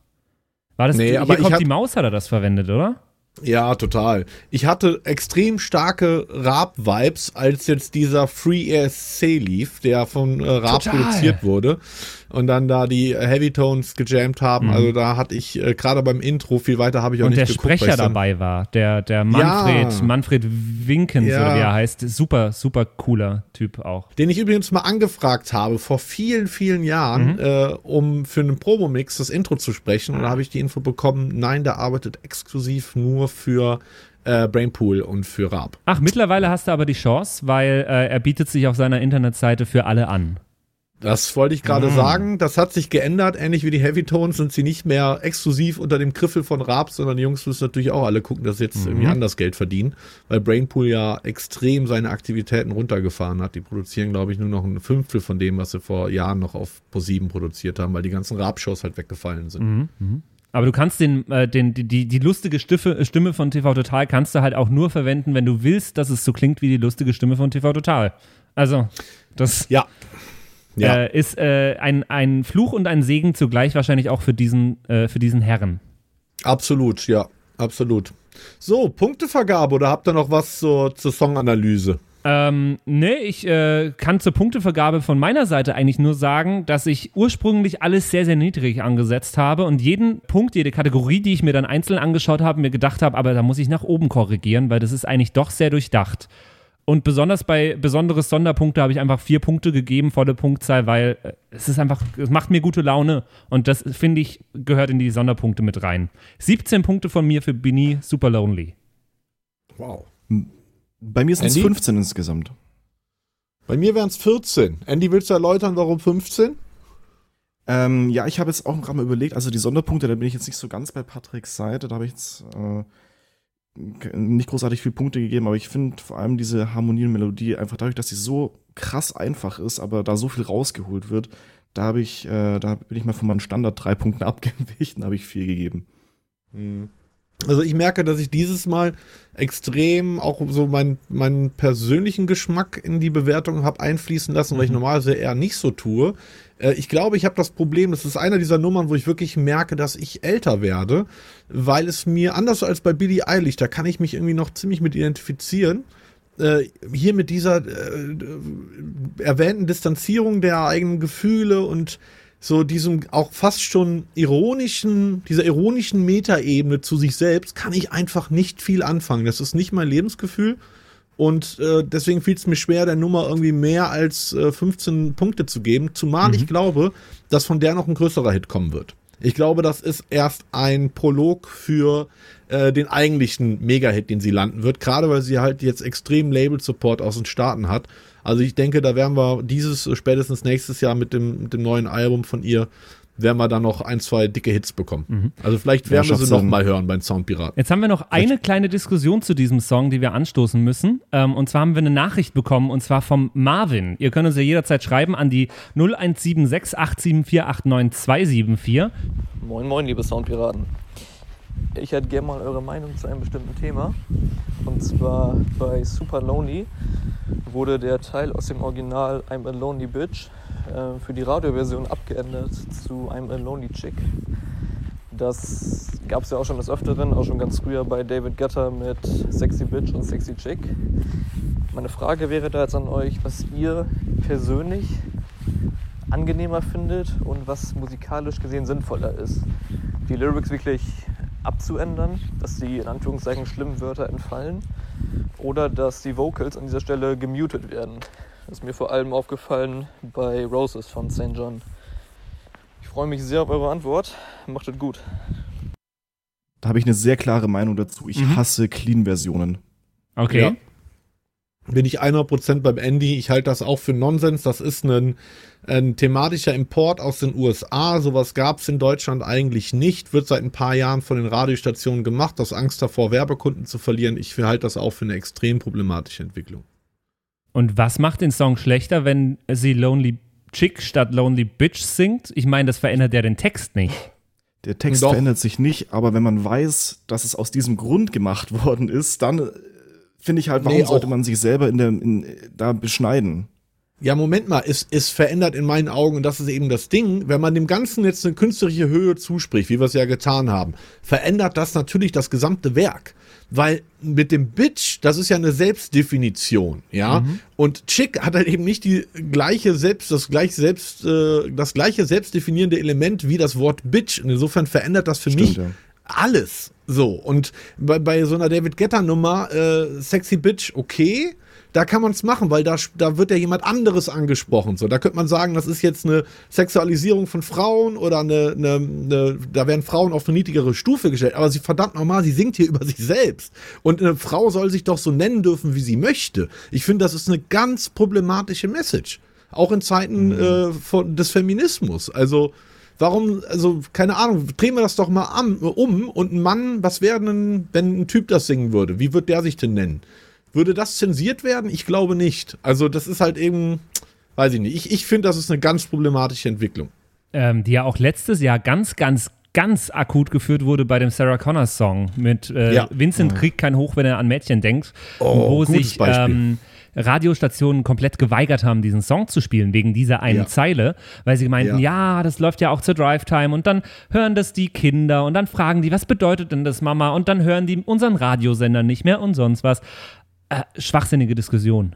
War das,
Nee,
hier
aber
kommt
hab-
die Maus, hat er das verwendet, oder?
Ja, total. Ich hatte extrem starke Raab-Vibes, als jetzt dieser Free ESC lief, der von äh, Raab
Total.
produziert wurde und dann da die Heavy Tones gejammt haben. Also da hatte ich äh, gerade beim Intro viel weiter habe ich auch
Und
nicht
der
geguckt. weil
Sprecher
ich dann-
dabei war, der, der Manfred,
Ja.
Manfred Winkens
Ja.
oder wie er heißt. Super, super cooler Typ auch.
Den ich übrigens mal angefragt habe vor vielen, vielen Jahren, äh, um für einen Promomix das Intro zu sprechen. Und da habe ich die Info bekommen, nein, der arbeitet exklusiv nur für äh, Brainpool und für Raab.
Ach, mittlerweile hast du aber die Chance, weil äh, er bietet sich auf seiner Internetseite für alle an.
Das wollte ich gerade sagen. Das hat sich geändert. Ähnlich wie die Heavy Tones sind sie nicht mehr exklusiv unter dem Griffel von Raab, sondern die Jungs müssen natürlich auch alle gucken, dass sie jetzt irgendwie anders Geld verdienen, weil Brainpool ja extrem seine Aktivitäten runtergefahren hat. Die produzieren, glaube ich, nur noch ein Fünftel von dem, was sie vor Jahren noch auf Pro7 produziert haben, weil die ganzen Raab-Shows halt weggefallen sind.
Aber du kannst den, äh, den, die, die, die lustige Stiffe, Stimme von TV Total kannst du halt auch nur verwenden, wenn du willst, dass es so klingt wie die lustige Stimme von TV Total. Also, das
Ja. Ja.
äh, ist äh, ein, ein Fluch und ein Segen zugleich wahrscheinlich auch für diesen, äh, für diesen Herren.
Absolut, ja. Absolut. So, Punktevergabe oder habt ihr noch was zur, zur Songanalyse?
Ähm, nee, ich äh, kann zur Punktevergabe von meiner Seite eigentlich nur sagen, dass ich ursprünglich alles sehr, sehr niedrig angesetzt habe und jeden Punkt, jede Kategorie, die ich mir dann einzeln angeschaut habe, mir gedacht habe, aber da muss ich nach oben korrigieren, weil das ist eigentlich doch sehr durchdacht. Und besonders bei besonderes Sonderpunkte habe ich einfach vier Punkte gegeben, volle Punktzahl, weil äh, es ist einfach, es macht mir gute Laune und das finde ich gehört in die Sonderpunkte mit rein. 17 Punkte von mir für Bini, Super Lonely.
Wow.
Bei mir sind es
Andy?
15 insgesamt.
Bei mir wären es 14. Andy, willst du erläutern, warum 15?
Ähm, ja, ich habe jetzt auch gerade mal überlegt, also die Sonderpunkte, da bin ich jetzt nicht so ganz bei Patricks Seite, da habe ich jetzt äh, nicht großartig viele Punkte gegeben, aber ich finde vor allem diese Harmonie und Melodie, einfach dadurch, dass sie so krass einfach ist, aber da so viel rausgeholt wird, da habe ich, äh, da bin ich mal von meinen Standard drei Punkten abgewichen, habe ich vier gegeben.
Also ich merke, dass ich dieses Mal extrem auch so meinen meinen persönlichen Geschmack in die Bewertung habe einfließen lassen, weil ich normalerweise eher nicht so tue. Äh, Ich glaube, ich habe das Problem, das ist einer dieser Nummern, wo ich wirklich merke, dass ich älter werde, weil es mir anders als bei Billie Eilish, da kann ich mich irgendwie noch ziemlich mit identifizieren. Äh, Hier mit dieser äh, erwähnten Distanzierung der eigenen Gefühle und so diesem auch fast schon ironischen, dieser ironischen Metaebene zu sich selbst kann ich einfach nicht viel anfangen. Das ist nicht mein Lebensgefühl. Und äh, deswegen fiel es mir schwer, der Nummer irgendwie mehr als äh, 15 Punkte zu geben. Zumal ich glaube, dass von der noch ein größerer Hit kommen wird. Ich glaube, das ist erst ein Prolog für äh, den eigentlichen Mega-Hit, den sie landen wird. Gerade weil sie halt jetzt extrem Label-Support aus den Staaten hat. Also ich denke, da werden wir dieses äh, spätestens nächstes Jahr mit dem, mit dem neuen Album von ihr, werden wir da noch ein, zwei dicke Hits bekommen. Also vielleicht werden wir
schafft
sie noch mal hören beim Soundpiraten.
Jetzt haben wir noch eine kleine Diskussion zu diesem Song, die wir anstoßen müssen. Ähm, und zwar haben wir eine Nachricht bekommen und zwar vom Marvin. Ihr könnt uns ja jederzeit schreiben an die 0176 874 89274.
Moin, moin, liebe Soundpiraten. Ich hätte gerne mal eure Meinung zu einem bestimmten Thema. Und zwar bei Super Lonely wurde der Teil aus dem Original I'm a Lonely Bitch äh, für die Radioversion abgeändert zu I'm a Lonely Chick. Das gab es ja auch schon des Öfteren, auch schon ganz früher bei David Guetta mit Sexy Bitch und Sexy Chick. Meine Frage wäre da jetzt an euch, was ihr persönlich angenehmer findet und was musikalisch gesehen sinnvoller ist. Die Lyrics wirklich abzuändern, dass die in Anführungszeichen schlimmen Wörter entfallen oder dass die Vocals an dieser Stelle gemutet werden. Das ist mir vor allem aufgefallen bei Roses von St. John. Ich freue mich sehr auf eure Antwort. Macht es gut.
Da habe ich eine sehr klare Meinung dazu. Ich
Mhm.
hasse Clean-Versionen.
Okay.
Ja. Bin ich 100% beim Andy. Ich halte das auch für Nonsens. Das ist ein, ein thematischer Import aus den USA. Sowas gab es in Deutschland eigentlich nicht. Wird seit ein paar Jahren von den Radiostationen gemacht, aus Angst davor, Werbekunden zu verlieren. Ich halte das auch für eine extrem problematische Entwicklung.
Und was macht den Song schlechter, wenn sie Lonely Chick statt Lonely Bitch singt? Ich meine, das verändert ja den Text nicht.
Der Text
Doch.
verändert sich nicht, aber wenn man weiß, dass es aus diesem Grund gemacht worden ist, dann finde ich halt, warum
Nee,
sollte man sich selber in der, in, da beschneiden?
Ja, Moment mal, es, es verändert in meinen Augen, und das ist eben das Ding, wenn man dem Ganzen jetzt eine künstlerische Höhe zuspricht, wie wir es ja getan haben, verändert das natürlich das gesamte Werk. Weil mit dem Bitch, das ist ja eine Selbstdefinition, ja. Und Chick hat halt eben nicht die gleiche Selbst, das gleiche Selbst, äh, das gleiche selbstdefinierende Element wie das Wort Bitch. Und insofern verändert das für mich
ja.
alles. So, und bei, bei so einer David Guetta-Nummer, äh, Sexy Bitch, okay, da kann man es machen, weil da, da wird ja jemand anderes angesprochen. So, da könnte man sagen, das ist jetzt eine Sexualisierung von Frauen oder eine, eine, eine da werden Frauen auf eine niedrigere Stufe gestellt. Aber sie verdammt nochmal, sie singt hier über sich selbst. Und eine Frau soll sich doch so nennen dürfen, wie sie möchte. Ich finde, das ist eine ganz problematische Message. Auch in Zeiten äh, von, des Feminismus. Also, Warum, also, keine Ahnung, drehen wir das doch mal am, um und ein Mann, was wäre denn, wenn ein Typ das singen würde? Wie wird der sich denn nennen? Würde das zensiert werden? Ich glaube nicht. Also, das ist halt eben, weiß ich nicht. Ich, ich finde, das ist eine ganz problematische Entwicklung.
ähm, die ja auch letztes Jahr ganz, ganz, ganz akut geführt wurde bei dem Sarah Connor Song mit äh,
Ja.
Vincent kriegt kein Hoch, wenn er an Mädchen denkt, wo
gutes
sich ähm, Radiostationen komplett geweigert haben, diesen Song zu spielen, wegen dieser einen
Ja.
Zeile, weil sie meinten, ja. das läuft ja auch zur Drive-Time und dann hören das die Kinder und dann fragen die, was bedeutet denn das, Mama? Und dann hören die unseren Radiosender nicht mehr und sonst was. Äh, schwachsinnige Diskussion.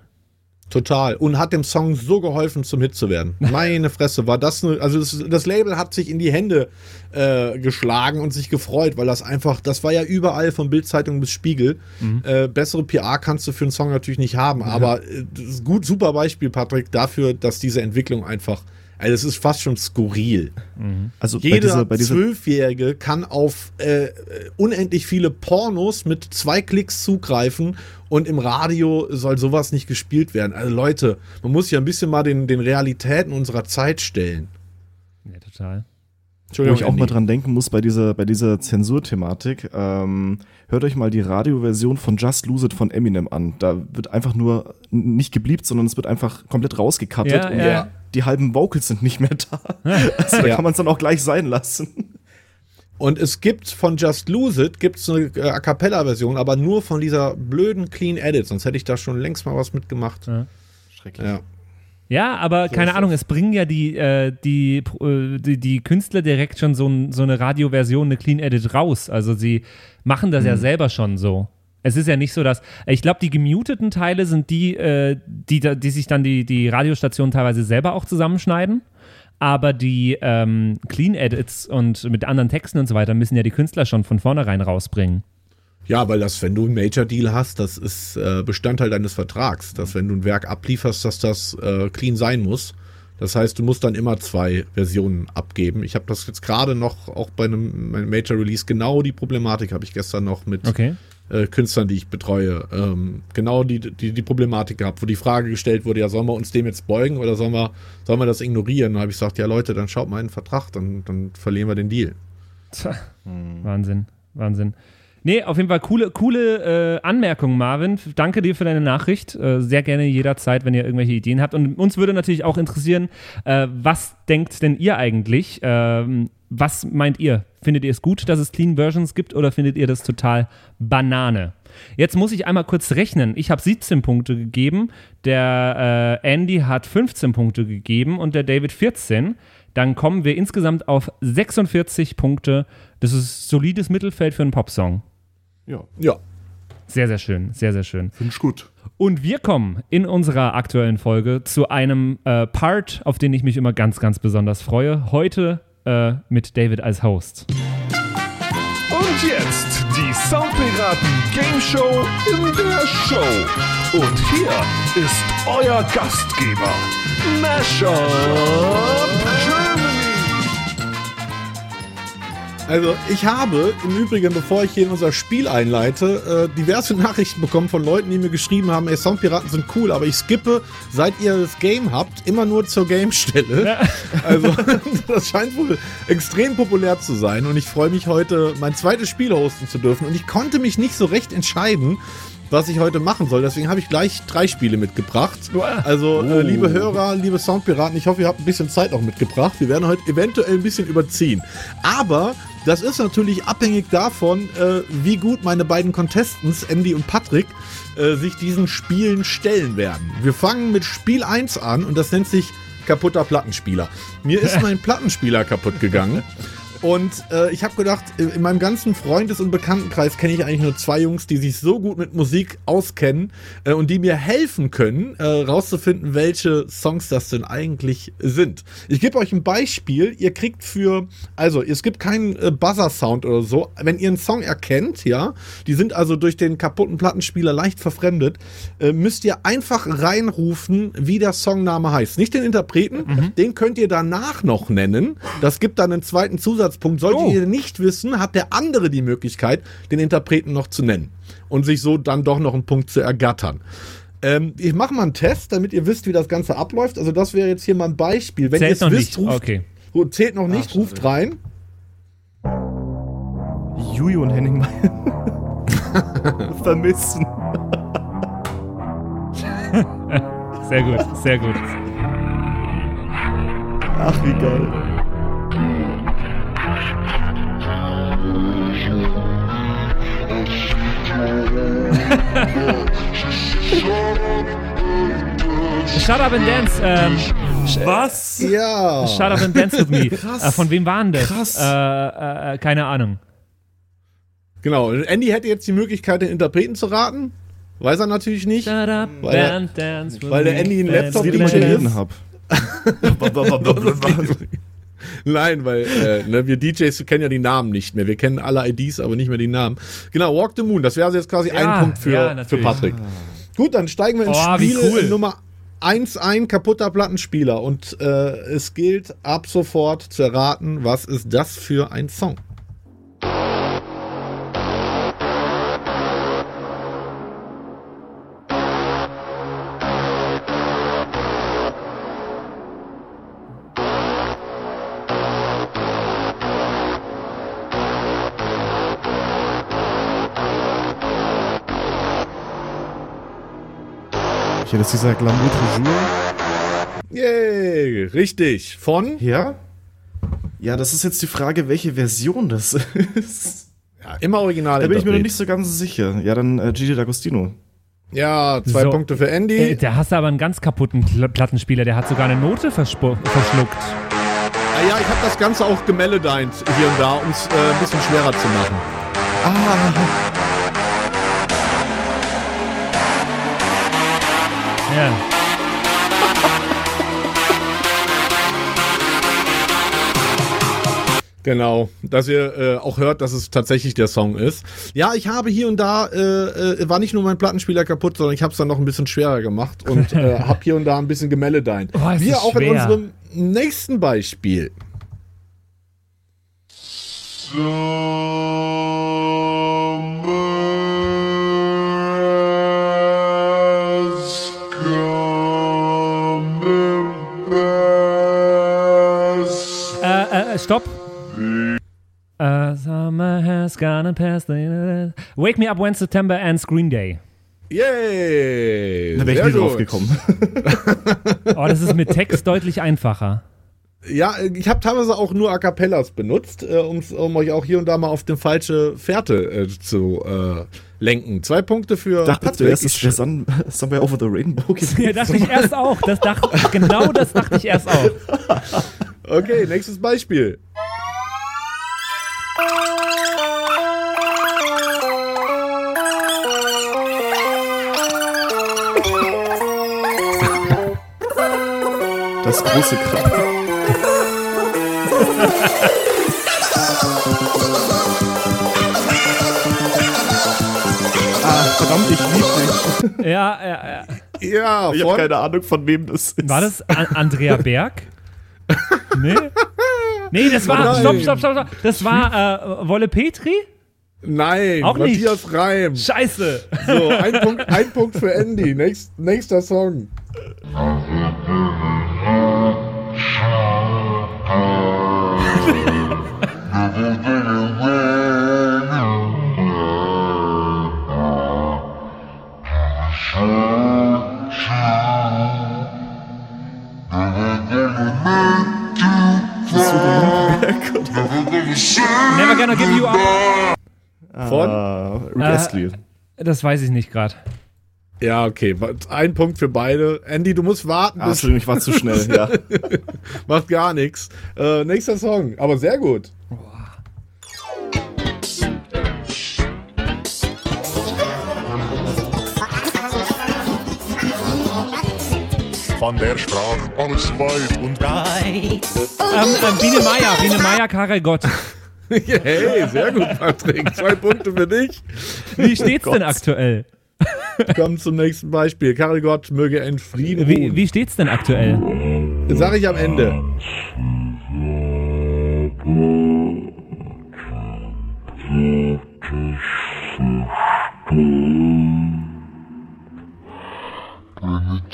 Total. Und hat dem Song so geholfen, zum Hit zu werden. Meine Fresse, war das eine, also das, das Label hat sich in die Hände äh, geschlagen und sich gefreut, weil das einfach, das war ja überall von Bildzeitung bis Spiegel. Äh, bessere PR kannst du für einen Song natürlich nicht haben, aber äh, gut, super Beispiel, Patrick, dafür, dass diese Entwicklung einfach, also es ist fast schon skurril.
Also bei
Jeder
dieser, bei dieser,
Zwölfjährige kann auf äh, unendlich viele Pornos mit zwei Klicks zugreifen und im Radio soll sowas nicht gespielt werden. Also Leute, man muss ja ein bisschen mal den, den Realitäten unserer Zeit stellen.
Ja, total.
wo ich auch
Andy.
mal dran denken muss bei dieser, bei dieser Zensurthematik. Ähm, hört euch mal die Radioversion von Just Lose It von Eminem an. Da wird einfach nur nicht gebliebt, sondern es wird einfach komplett rausgecuttet
Ja,
und
ja.
Die halben Vocals sind nicht mehr da. Also da
Ja.
kann man es dann auch gleich sein lassen.
Und es gibt von Just Lose It gibt's eine äh, A Cappella-Version, aber nur von dieser blöden Clean Edit, sonst hätte ich da schon längst mal was mitgemacht.
Ja.
Schrecklich.
Ja.
Ja, aber keine
ist
Ahnung, es bringen ja die, äh, die, äh, die, die Künstler direkt schon so, ein, so eine Radioversion, eine Clean Edit raus. Also sie machen das ja selber schon so. Es ist ja nicht so, dass. Ich glaube, die gemuteten Teile sind die, äh, die, die sich dann die, die Radiostationen teilweise selber auch zusammenschneiden. Aber die ähm, Clean Edits und mit anderen Texten und so weiter müssen ja die Künstler schon von vornherein rausbringen.
Ja, weil das, wenn du einen Major-Deal hast, das ist äh, Bestandteil deines Vertrags, dass wenn du ein Werk ablieferst, dass das äh, clean sein muss. Das heißt, du musst dann immer zwei Versionen abgeben. Ich habe das jetzt gerade noch, auch bei einem meinem Major-Release, genau die Problematik habe ich gestern noch mit
Okay.
Äh, Künstlern, die ich betreue, ähm, genau die, die, die Problematik gehabt, wo die Frage gestellt wurde, ja, sollen wir uns dem jetzt beugen oder sollen wir, sollen wir das ignorieren? Dann habe ich gesagt, ja Leute, dann schaut mal in den Vertrag, dann, dann verlieren wir den Deal.
Tja, Wahnsinn, Wahnsinn. Nee, auf jeden Fall coole, coole äh, Anmerkung, Marvin. Danke dir für deine Nachricht. Äh, sehr gerne jederzeit, wenn ihr irgendwelche Ideen habt. Und uns würde natürlich auch interessieren, äh, was denkt denn ihr eigentlich? Ähm, was meint ihr? Findet ihr es gut, dass es Clean Versions gibt oder findet ihr das total Banane? Jetzt muss ich einmal kurz rechnen. Ich habe 17 Punkte gegeben, der äh, Andy hat 15 Punkte gegeben und der David 14. Dann kommen wir insgesamt auf 46 Punkte. Das ist solides Mittelfeld für einen Popsong.
Ja,
Ja.
Sehr, sehr schön, sehr, sehr schön.
finde ich gut.
Und wir kommen in unserer aktuellen Folge zu einem äh, Part, auf den ich mich immer ganz, ganz besonders freue. Heute äh, mit David als Host.
Und jetzt die Soundpiraten Game Show in der Show. Und hier ist euer Gastgeber, Mashup Germany.
Also ich habe im Übrigen, bevor ich hier in unser Spiel einleite, äh, diverse Nachrichten bekommen von Leuten, die mir geschrieben haben, ey, Soundpiraten sind cool, aber ich skippe, seit ihr das Game habt, immer nur zur Game-Stelle. Also das scheint wohl extrem populär zu sein und ich freue mich heute, mein zweites Spiel hosten zu dürfen und ich konnte mich nicht so recht entscheiden, was ich heute machen soll. Deswegen habe ich gleich drei Spiele mitgebracht. Also, äh, liebe Hörer, liebe Soundpiraten, ich hoffe, ihr habt ein bisschen Zeit noch mitgebracht. Wir werden heute eventuell ein bisschen überziehen. Aber das ist natürlich abhängig davon, äh, wie gut meine beiden Contestants, Andy und Patrick, äh, sich diesen Spielen stellen werden. Wir fangen mit Spiel 1 an und das nennt sich kaputter Plattenspieler. Mir ist mein Plattenspieler kaputt gegangen. Und äh, ich habe gedacht, in meinem ganzen Freundes- und Bekanntenkreis kenne ich eigentlich nur zwei Jungs, die sich so gut mit Musik auskennen äh, und die mir helfen können, äh, rauszufinden, welche Songs das denn eigentlich sind. Ich gebe euch ein Beispiel. Ihr kriegt für, also es gibt keinen äh, Buzzer-Sound oder so. Wenn ihr einen Song erkennt, ja, die sind also durch den kaputten Plattenspieler leicht verfremdet, äh, müsst ihr einfach reinrufen, wie der Songname heißt. Nicht den Interpreten, den könnt ihr danach noch nennen. Das gibt dann einen zweiten Zusatzpunkt. Solltet ihr nicht wissen, hat der andere die Möglichkeit, den Interpreten noch zu nennen und sich so dann doch noch einen Punkt zu ergattern. Ähm, ich mache mal einen Test, damit ihr wisst, wie das Ganze abläuft. Also das wäre jetzt hier mal ein Beispiel. Wenn ihr
Zählt
es
noch
wisst,
nicht.
ruft,
Okay.
Zählt noch nicht, ruft rein.
Juju und Henning vermissen.
Sehr gut, sehr gut.
Ach, wie geil.
Shut up and dance. Ähm,
Was?
Ja.
Shut up and dance with me.
Krass.
Äh, von wem waren das?
Krass.
Äh, äh, keine Ahnung.
Genau. Andy hätte jetzt die Möglichkeit, den Interpreten zu raten. Weiß er natürlich nicht.
Shut up,
Weil er-
dance with
weil der Andy einen
dance
Laptop
Wie ich
DJ
immer
me.
gelesen habe.
Nein, weil äh, ne, wir DJs kennen ja die Namen nicht mehr. Wir kennen alle IDs, aber nicht mehr die Namen. Genau, Walk the Moon, das wäre also jetzt quasi
Ja,
ein Punkt für,
ja,
für. Patrick. Gut, dann steigen wir ins
Oh,
Spiel
cool.
Nummer 1 ein, kaputter Plattenspieler. Und äh, es gilt ab sofort zu erraten, was ist das für ein Song?
Ich hätte jetzt gesagt L'amour toujours.
Yay, richtig. Von?
Ja? Ja, das ist jetzt die Frage, welche Version das ist.
Ja, immer original.
Da bin ich mir noch nicht so ganz sicher. Ja, dann äh, Gigi D'Agostino.
Ja, zwei
So.
Punkte für Andy.
Äh, Der hast du aber einen ganz kaputten Kl- Plattenspieler, der hat sogar eine Note verschluckt.
Ah ja, ich habe das Ganze auch gemelodynt hier und da, um es äh, ein bisschen schwerer zu machen.
Ja.
Genau, dass ihr äh, auch hört, dass es tatsächlich der Song ist. Ja, ich habe hier und da, äh, äh, war nicht nur mein Plattenspieler kaputt, sondern ich habe es dann noch ein bisschen schwerer gemacht und äh, habe hier und da ein bisschen gemelodynt.
Oh,
Wir auch in
schwer.
unserem nächsten Beispiel.
Äh, äh, stopp. Uh, summer has gone and passed. Wake Me Up When September ends Green Day.
Yay!
Da wäre ich nie drauf gekommen.
Oh, das ist mit Text deutlich einfacher.
Ja, ich habe teilweise auch nur A Cappellas benutzt, äh, um euch auch hier und da mal auf die falsche Fährte äh, zu äh, lenken. Zwei Punkte für
dachte zuerst, es
Ich-
Sun, Somewhere Over the Rainbow gewesen.
Ja, dachte ich erst auch. Das dachte, genau das dachte ich erst auch.
Okay, nächstes Beispiel.
Das große Krabbe. ah, verdammt, ich lieb dich.
Ja, ja, ja.
Ja,
Ich habe keine Ahnung, von wem das ist.
War das An Andrea Berg? Nee? Nee, das war.
Nein.
Stopp, stopp, stopp, stopp. Das war äh, Wolle Petri?
Nein,
Auch nicht.
Matthias Reim.
Scheiße.
So, ein Punkt, ein Punkt für Andy. Nächst, nächster Song.
Never gonna give you up.
Von?
Ah, Rick
Äh,
Astley.
Das weiß ich nicht gerade.
Ja, okay. Ein Punkt für beide. Andy, du musst warten.
Ah, Entschuldigung, ich war zu schnell, ja.
Macht gar nichts. Äh, nächster Song. Aber sehr gut.
Von der Sprache alles weit und
Ähm, ähm, Biene Meier, Biene Meier, Karel Gott.
hey, sehr gut, Patrick. Zwei Punkte für dich.
Wie steht's denn aktuell?
Kommen zum nächsten Beispiel. Karel Gott möge in Frieden
Wie,
ruhen.
wie steht's denn aktuell?
Das sage ich am Ende.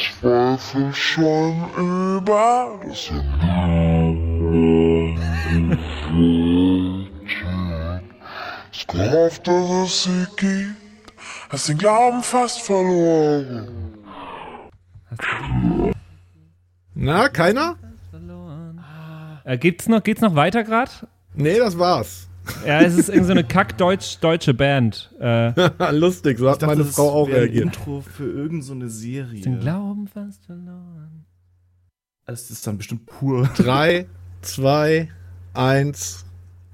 Zweifel schon über das Ich gehofft, dass es sie gibt, hast den Glauben fast verloren.
Na, keiner?
Äh, geht's noch, geht's noch weiter gerade?
Nee, das war's.
Ja, es ist irgendeine so eine kack-deutsch-deutsche Band. Äh,
Lustig, so hat meine
das
Frau auch
wäre ein
reagiert.
Intro für irgendeine so eine Serie.
den Glauben fast verloren.
Das ist dann bestimmt pur.
Drei, zwei, eins.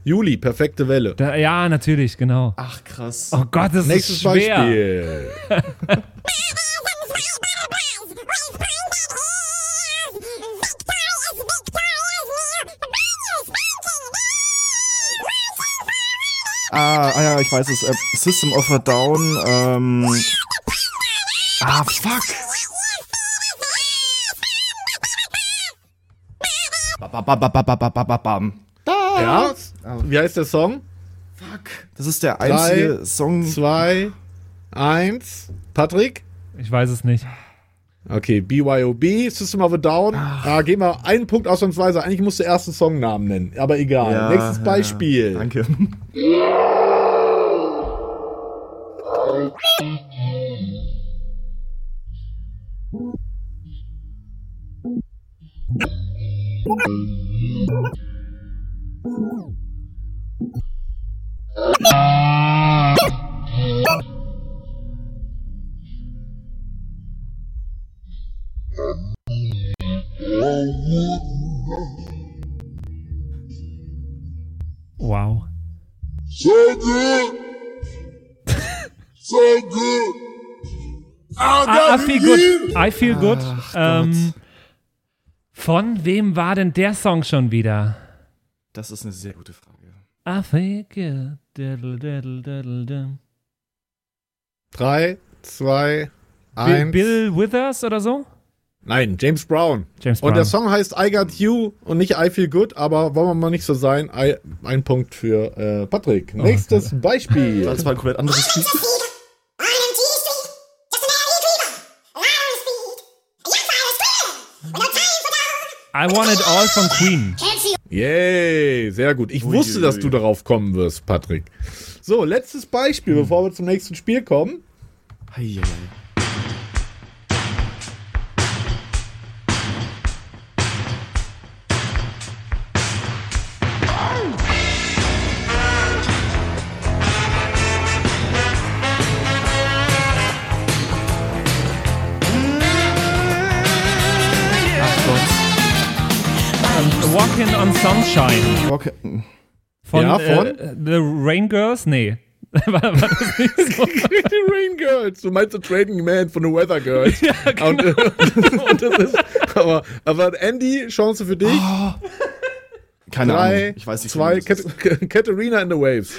Juli, perfekte Welle.
Da, ja, natürlich, genau.
Ach, krass.
Oh Gott, das
Nächstes
ist schwer.
Beispiel.
Ah, ah ja, ich weiß es. Äh, System of a Down. Ähm, ah, fuck. Da.
Ja, wie heißt der Song? Fuck.
Das ist der einzige Drei, Song.
Zwei, eins. Patrick?
Ich weiß es nicht.
Okay, BYOB, System of a Down. Ah, gehen wir einen Punkt ausnahmsweise. Eigentlich musst du erst einen Songnamen nennen, aber egal.
Ja,
Nächstes
ja,
Beispiel.
Danke.
Wow. Ah, I feel good. I feel good. Ähm, von wem war denn der Song schon wieder?
Das ist eine sehr gute Frage.
I feel good. Diddle, diddle, diddle.
Drei, zwei,
Bill,
eins.
Bill Withers oder so?
Nein, James Brown.
James
Und
Brown.
der Song heißt I Got You und nicht I Feel Good, aber wollen wir mal nicht so sein. I, ein Punkt für äh, Patrick.
Oh,
Nächstes Beispiel.
Das war ein komplett anderes Lied.
I Want It All von Queen.
Yay, sehr gut. Ich wusste, dass du darauf kommen wirst, Patrick. So, letztes Beispiel, bevor wir zum nächsten Spiel kommen.
Eieiei.
Walking Sunshine.
Okay.
Von,
Ja, von?
Äh, The Rain Girls? Nee. war, war das nicht so?
Die Rain Girls. Du meinst The Trading Man von The Weather Girls.
ja, genau.
und, äh, und das ist, aber, aber Andy, Chance für dich.
Keine
Drei,
Ahnung. Ich weiß nicht,
zwei,
wie das ist.
Kat Katarina and the Waves.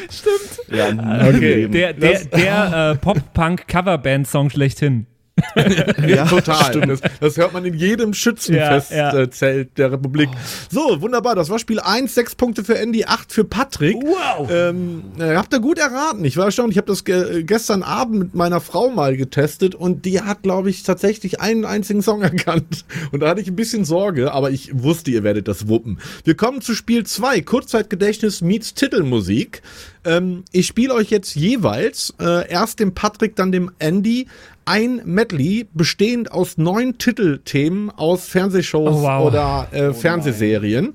Ja,
Okay.
okay.
Der, der, der äh, Pop-Punk-Coverband-Song schlechthin.
ja,
Total. Das, das hört man in jedem Schützenfestzelt
Ja, ja.
äh, der Republik. So, wunderbar. Das war Spiel 1, 6 Punkte für Andy, 8 für Patrick.
Wow.
Ähm, äh, habt ihr gut erraten. Ich war erstaunt. Ich habe das ge gestern Abend mit meiner Frau mal getestet und die hat, glaube ich, tatsächlich einen einzigen Song erkannt. Und da hatte ich ein bisschen Sorge, aber ich wusste, ihr werdet das wuppen. Wir kommen zu Spiel 2, Kurzzeitgedächtnis meets Titelmusik. Ähm, ich spiele euch jetzt jeweils, äh, erst dem Patrick, dann dem Andy, ein Medley bestehend aus neun Titelthemen aus Fernsehshows
Oh, wow.
oder äh, Fernsehserien.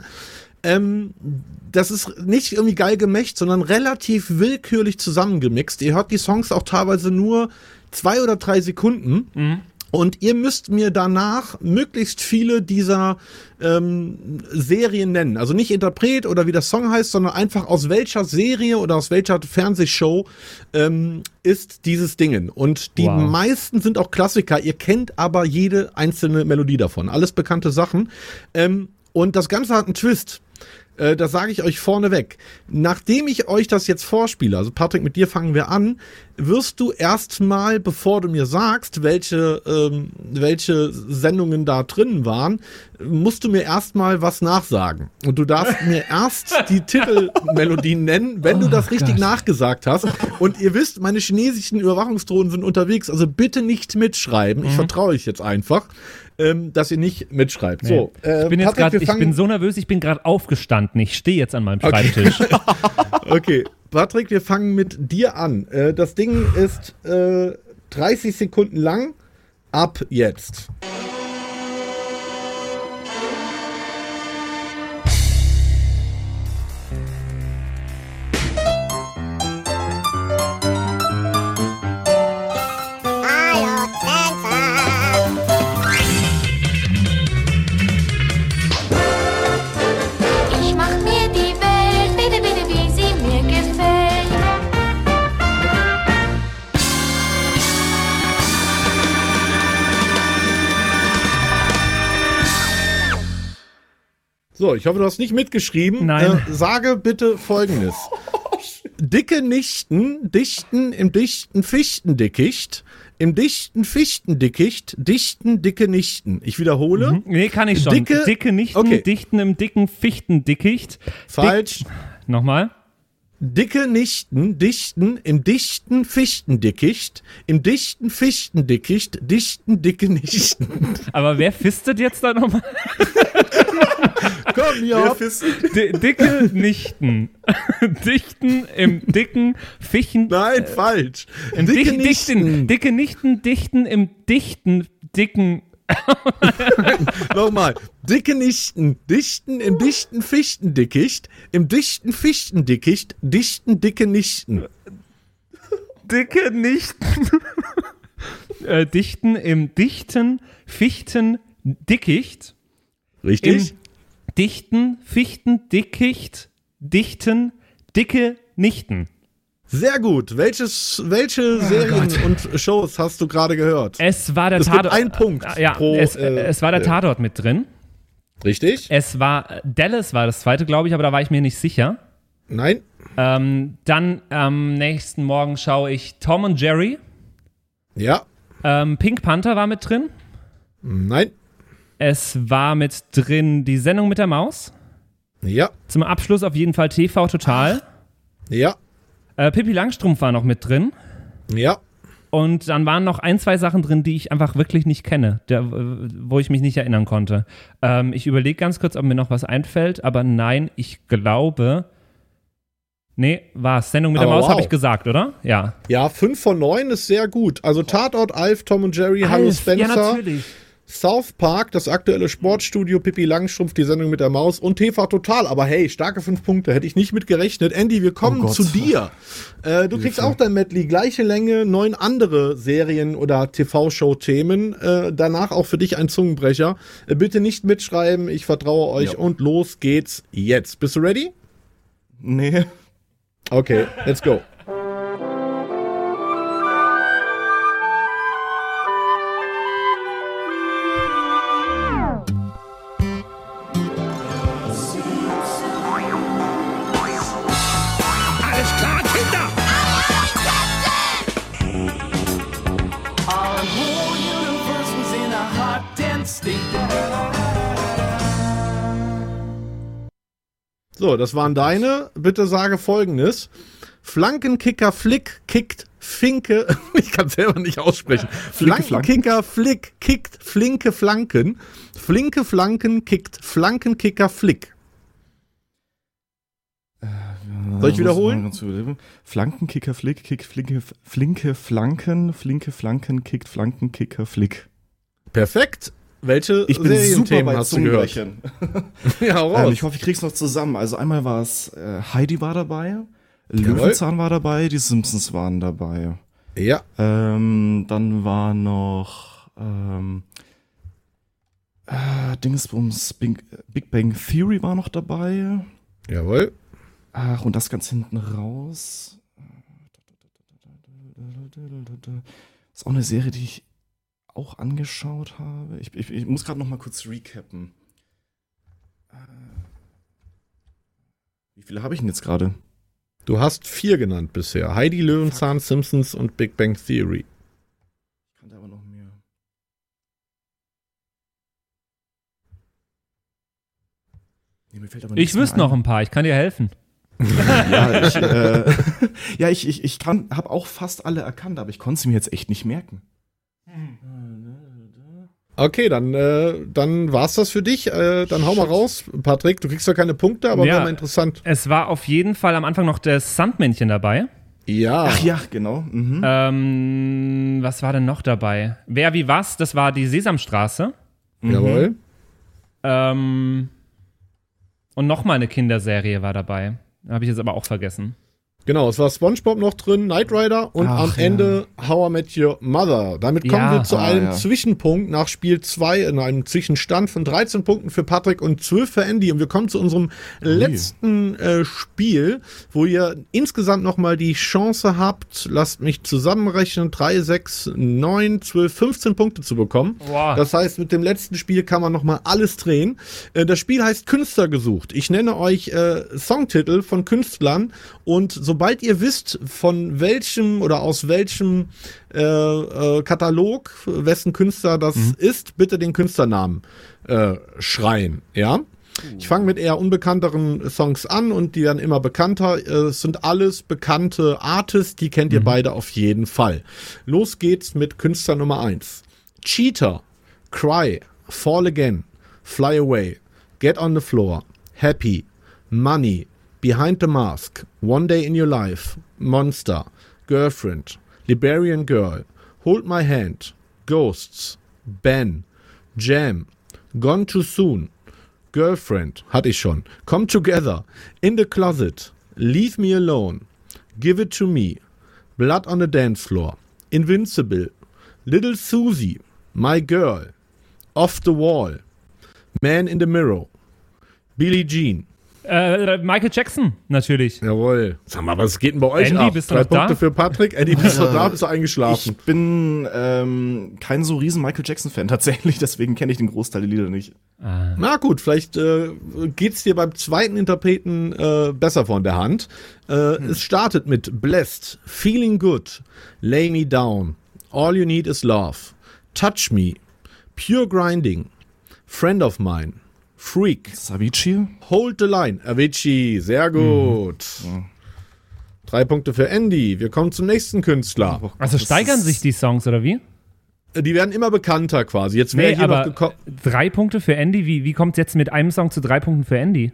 Ähm, das ist nicht irgendwie geil gemischt, sondern relativ willkürlich zusammengemixt. Ihr hört die Songs auch teilweise nur zwei oder drei Sekunden. Und ihr müsst mir danach möglichst viele dieser ähm, Serien nennen. Also nicht Interpret oder wie der Song heißt, sondern einfach aus welcher Serie oder aus welcher Fernsehshow ähm, ist dieses Dingen. Und die
Wow.
meisten sind auch Klassiker. Ihr kennt aber jede einzelne Melodie davon. Alles bekannte Sachen. Ähm, und das Ganze hat einen Twist. Äh, das sage ich euch vorneweg. Nachdem ich euch das jetzt vorspiele, also Patrick, mit dir fangen wir an, wirst du erstmal, bevor du mir sagst, welche, ähm, welche Sendungen da drin waren, musst du mir erstmal was nachsagen. Und du darfst mir erst die Titelmelodien nennen, wenn du das richtig nachgesagt hast. Und ihr wisst, meine chinesischen Überwachungsdrohnen sind unterwegs, also bitte nicht mitschreiben. Ich vertraue euch jetzt einfach, ähm, dass ihr nicht mitschreibt. So, äh,
ich bin jetzt gerade, ich bin so nervös, ich bin gerade aufgestanden. Ich stehe jetzt an meinem Schreibtisch.
Okay, Patrick, wir fangen mit dir an. Äh, das Ding ist äh, 30 Sekunden lang. Ab jetzt.
Ich
hoffe, du hast nicht mitgeschrieben.
Nein.
Äh, sage bitte folgendes. Dicke Nichten dichten im dichten Fichtendickicht, im dichten Fichtendickicht dichten dicke Nichten. Ich wiederhole.
Nee, kann ich schon.
Dicke-
Dicke Nichten,
Okay.
Dichten im dicken Fichtendickicht.
Falsch.
Dick, nochmal.
Dicke Nichten dichten im dichten Fichtendickicht, im dichten Fichtendickicht dichten dicke Nichten.
Aber wer fistet jetzt da nochmal?
Komm, ja.
Di- Dicke Nichten. Dichten im dicken Fichen.
Nein, falsch.
Im
Dicke
dichten, dichten,
Nichten.
dicke Nichten, dichten im dichten, dicken.
Nochmal. Dicke Nichten dichten im dichten Fichtendickicht, im dichten Fichtendickicht dichten dicke Nichten.
Dicke Nichten. äh, dichten im dichten Fichten Dickicht.
Richtig?
Im dichten Fichten Dickicht. Dichten dicke Nichten.
Sehr gut. Welches, welche Serien und Shows hast du gerade gehört?
Es war der
Es gibt
Tatort.
einen Punkt
Ja,
pro,
es,
äh,
es war der
äh,
Tatort mit drin.
Richtig?
Es war Dallas war das zweite, glaube ich, aber da war ich mir nicht sicher.
Nein?
Ähm, dann am nächsten Morgen schaue ich Tom und Jerry.
Ja?
Ähm, Pink Panther war mit drin.
Nein?
Es war mit drin die Sendung mit der Maus.
Ja?
Zum Abschluss auf jeden Fall TV Total.
Ja?
Äh, Pippi Langstrumpf war noch mit drin.
Ja?
Und dann waren noch ein, zwei Sachen drin, die ich einfach wirklich nicht kenne, der, äh, wo ich mich nicht erinnern konnte. Ähm, ich überlege ganz kurz, ob mir noch was einfällt, aber nein, ich glaube. Nee, war's. Sendung mit der
Aber
Maus
wow.
habe ich gesagt, oder? Ja.
Ja, 5 von 9 ist sehr gut. Also Tatort, Alf, Tom und Jerry, Hallo
Alf,
Spencer,
Ja, natürlich.
South Park, das aktuelle Sportstudio, Pippi Langstrumpf, die Sendung mit der Maus und TV Total. Aber hey, starke 5 Punkte, hätte ich nicht mit gerechnet. Andy, wir kommen
Oh
zu dir. Äh, du kriegst auch dein Medley, gleiche Länge, neun andere Serien- oder TV-Show-Themen. Äh, danach auch für dich ein Zungenbrecher. Äh, bitte nicht mitschreiben, ich vertraue euch
Ja.
und los geht's jetzt. Bist du ready?
Nee.
Okay, let's go. So, das waren deine. Bitte sage folgendes. Flankenkicker Flick kickt Finke. Ich kann selber nicht aussprechen. Flankenkicker Flick kickt flinke Flanken. Flinke Flanken kickt Flankenkicker Flick. Soll ich wiederholen?
Flankenkicker, Flick, Kick, flinke, flinke Flanken, flinke Flanken, kickt Flankenkicker, Flick.
Perfekt. Welche
Ich bin super bei
hast du gehört? Ja, raus.
Ähm, ich hoffe, ich krieg's noch zusammen. Also einmal war es äh, Heidi war dabei,
Jawohl.
Löwenzahn war dabei, die Simpsons waren dabei.
ja.
Ähm, dann war noch ähm, äh, Dingsbums Big, Big Bang Theory war noch dabei.
Jawohl.
Ach, und das ganz hinten raus. Ist auch eine Serie, die ich auch angeschaut habe. Ich, ich, ich muss gerade noch mal kurz recappen. Äh, Wie viele habe ich denn jetzt gerade?
Du hast vier genannt bisher. Heidi Löwenzahn, Simpsons und Big Bang Theory.
Ich kannte aber noch mehr. Nee, mir fällt aber nichts
Ich wüsste noch
ein.
paar, ich kann dir helfen.
Ja, ich, äh, ja, ich, ich, ich kann, habe auch fast alle erkannt, aber ich konnte sie mir jetzt echt nicht merken.
Okay, dann, äh, dann war's das für dich. Äh, dann hau mal raus, Patrick. Du kriegst ja keine Punkte, aber
Ja.
wäre mal interessant.
Es war auf jeden Fall am Anfang noch das Sandmännchen dabei.
Ja.
Ach ja, genau. Mhm.
Ähm, was war denn noch dabei? Wer wie was? Das war die Sesamstraße.
Jawohl.
Ähm, und noch mal eine Kinderserie war dabei. Habe ich jetzt aber auch vergessen.
Genau, es war SpongeBob noch drin, Knight Rider und
Ach,
am
ja.
Ende How I Met Your Mother. Damit kommen
Ja.
wir zu
Ah,
einem
ja.
Zwischenpunkt nach Spiel 2, in einem Zwischenstand von 13 Punkten für Patrick und 12 für Andy. Und wir kommen zu unserem letzten äh, Spiel, wo ihr insgesamt nochmal die Chance habt, lasst mich zusammenrechnen, 3, 6, 9, 12, 15 Punkte zu bekommen.
Boah.
Das heißt, mit dem letzten Spiel kann man nochmal alles drehen. Äh, das Spiel heißt Künstler gesucht. Ich nenne euch äh, Songtitel von Künstlern und sobald ihr wisst, von welchem oder aus welchem äh, äh, Katalog, wessen Künstler das ist, bitte den Künstlernamen äh, schreien. Ja? Ich fange mit eher unbekannteren Songs an und die werden immer bekannter. Äh, Es sind alles bekannte Artists, die kennt ihr beide auf jeden Fall. Los geht's mit Künstler Nummer eins. Cheater, Cry, Fall Again, Fly Away, Get on the Floor, Happy, Money, Behind the Mask, One Day in Your Life, Monster, Girlfriend, Liberian Girl, Hold My Hand, Ghosts, Ben, Jam, Gone Too Soon, Girlfriend, hatte ich schon, Come Together, In the Closet, Leave Me Alone, Give It to Me, Blood on the Dance Floor, Invincible, Little Susie, My Girl, Off the Wall, Man in the Mirror, Billie Jean.
Äh, Michael Jackson, natürlich.
Jawohl. Sag mal, was geht denn bei euch
Andy,
ab?
bist du
Drei
noch da?
Punkte für Patrick. Andy, bist du da? Bist du
Ich
eingeschlafen?
bin ähm, kein so riesen Michael Jackson-Fan tatsächlich, deswegen kenne ich den Großteil der Lieder nicht.
Na gut, vielleicht äh, geht's dir beim zweiten Interpreten äh, besser von der Hand. Äh, Es startet mit Blessed, Feeling Good, Lay Me Down, All You Need Is Love, Touch Me, Pure Grinding, Friend of Mine, Freak,
Savici?
Hold the Line, Avicii, sehr gut. Drei Punkte für Andy. Wir kommen zum nächsten Künstler.
Also
Das
steigern sich die Songs, oder wie?
Äh, Die werden immer bekannter quasi. Jetzt wäre
Nee,
hier noch
aber
gekommen.
drei Punkte für Andy. Wie, wie kommt es jetzt mit einem Song zu drei Punkten für Andy?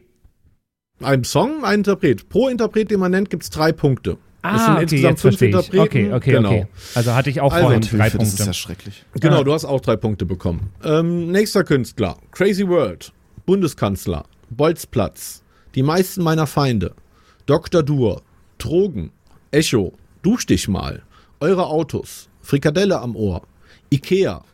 Ein Song, ein Interpret. Pro Interpret, den man nennt, gibt's drei Punkte. Es sind
Ah, okay,
insgesamt
jetzt
fünf. Interpreten.
Okay, okay,
genau.
okay. Also hatte ich auch
Also,
vorhin drei
Hilfe, das ist
Punkte.
ja schrecklich.
Genau,
Ja.
du hast auch drei Punkte bekommen. Ähm, nächster Künstler. Crazy World. Bundeskanzler. Bolzplatz. Die meisten meiner Feinde. Dr. Dur. Drogen. Echo. Dusch dich mal. Eure Autos. Frikadelle am Ohr. Ikea.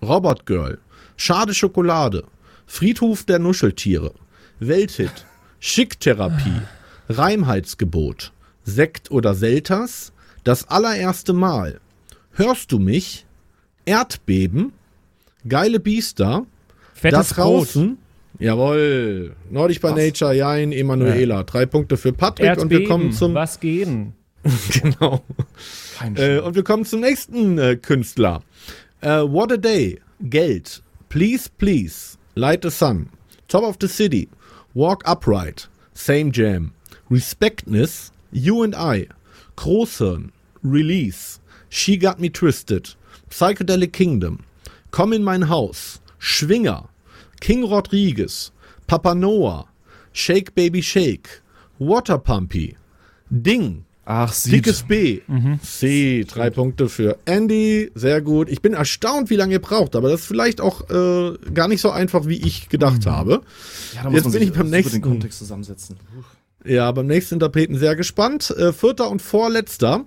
Robot Girl. Schade Schokolade. Friedhof der Nuscheltiere. Welthit. Schicktherapie. Reimheitsgebot. Sekt oder Selters. Das allererste Mal. Hörst du mich? Erdbeben. Geile Biester.
Fettes
das
Brot.
draußen. Jawohl. Nordic by Nature, Jain, Emanuela. Drei Punkte für Patrick und wir
Erdbeben,
kommen zum
was gehen?
genau. Äh, und wir kommen zum nächsten äh, Künstler. Äh, What a Day, Geld, Please Please, Light the Sun, Top of the City, Walk Upright, Same Jam, Respectness, You and I, Großhirn, Release, She Got Me Twisted, Psychedelic Kingdom, Komm in mein Haus, Schwinger, King Rodriguez, Papa Noah, Shake Baby Shake, Water Pumpy, Ding,
Ach, sieht.
Dickes B. C, drei Punkte für Andy. Sehr gut. Ich bin erstaunt, wie lange ihr braucht, aber das ist vielleicht auch äh, gar nicht so einfach, wie ich gedacht habe.
Ja, da
Jetzt bin ich beim nächsten.
den Kontext zusammensetzen.
Ja, beim nächsten Interpreten sehr gespannt. Äh, vierter und vorletzter.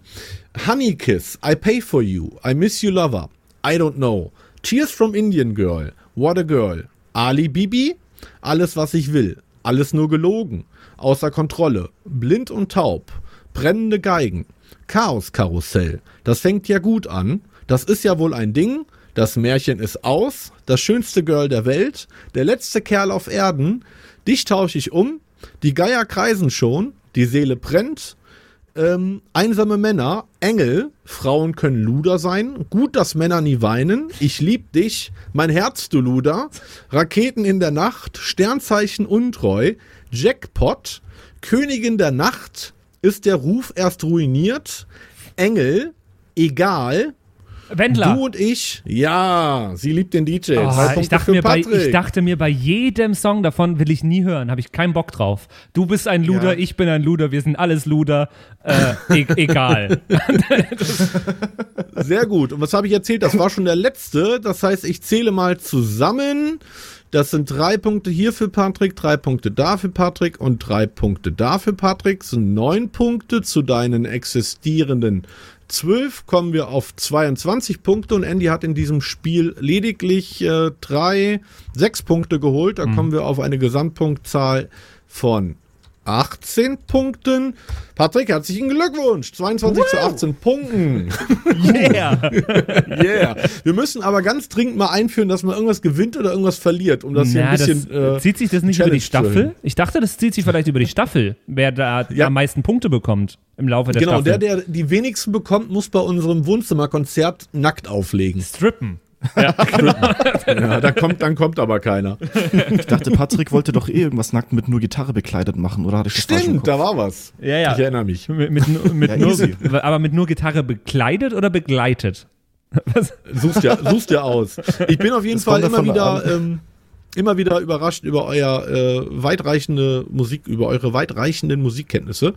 Honey Kiss, I Pay For You, I Miss You Lover, I Don't Know, Tears from Indian Girl, What a Girl, Ali Bibi, Alles was ich will, alles nur gelogen, außer Kontrolle, blind und taub, brennende Geigen, Chaos Karussell, das fängt ja gut an, das ist ja wohl ein Ding, das Märchen ist aus, das schönste Girl der Welt, der letzte Kerl auf Erden, dich tausche ich um, die Geier kreisen schon, die Seele brennt, ähm, einsame Männer, Engel, Frauen können Luder sein, gut, dass Männer nie weinen, ich lieb dich, mein Herz, du Luder, Raketen in der Nacht, Sternzeichen untreu, Jackpot, Königin der Nacht, ist der Ruf erst ruiniert, Engel, egal,
Wendler.
du und ich, ja, sie liebt den DJ.
Oh,
Punkte
ich, dachte mir bei, ich dachte mir bei jedem Song davon will ich nie hören, habe ich keinen Bock drauf. Du bist ein Luder,
Ja.
ich bin ein Luder, wir sind alles Luder, äh, e egal.
Sehr gut. Und was habe ich erzählt? Das war schon der letzte. Das heißt, ich zähle mal zusammen. Das sind drei Punkte hier für Patrick, drei Punkte da für Patrick und drei Punkte da für Patrick. Das sind neun Punkte zu deinen existierenden zwölf. Kommen wir auf 22 Punkte und Andy hat in diesem Spiel lediglich äh, drei, sechs Punkte geholt. Da kommen wir auf eine Gesamtpunktzahl von 18 Punkten. Patrick, herzlichen Glückwunsch. 22 zu 18 Punkten.
Yeah!
Yeah. Wir müssen aber ganz dringend mal einführen, dass man irgendwas gewinnt oder irgendwas verliert, um das hier
Na,
ein bisschen.
das,
äh,
zieht sich das nicht über
Challenge
die
zu erhöhen.
Staffel? Ich dachte, das zieht sich vielleicht über die Staffel, wer da
Ja.
am meisten Punkte bekommt im Laufe der
Genau,
Staffel.
der, der die wenigsten bekommt, muss bei unserem Wohnzimmerkonzert nackt auflegen.
Strippen.
Ja, da kommt, dann kommt aber keiner.
Ich dachte, Patrick wollte doch eh irgendwas nackt mit nur Gitarre bekleidet machen, oder hatte ich
Stimmt, da war was.
Ja, ja.
Ich erinnere mich.
Mit, mit, mit
Ja,
nur,
easy.
aber mit nur Gitarre bekleidet oder begleitet?
Suchst ja, suchst ja aus. Ich bin auf jeden
Das
Fall immer wieder, ähm, immer wieder überrascht über euer äh, weitreichende Musik, über eure weitreichenden Musikkenntnisse.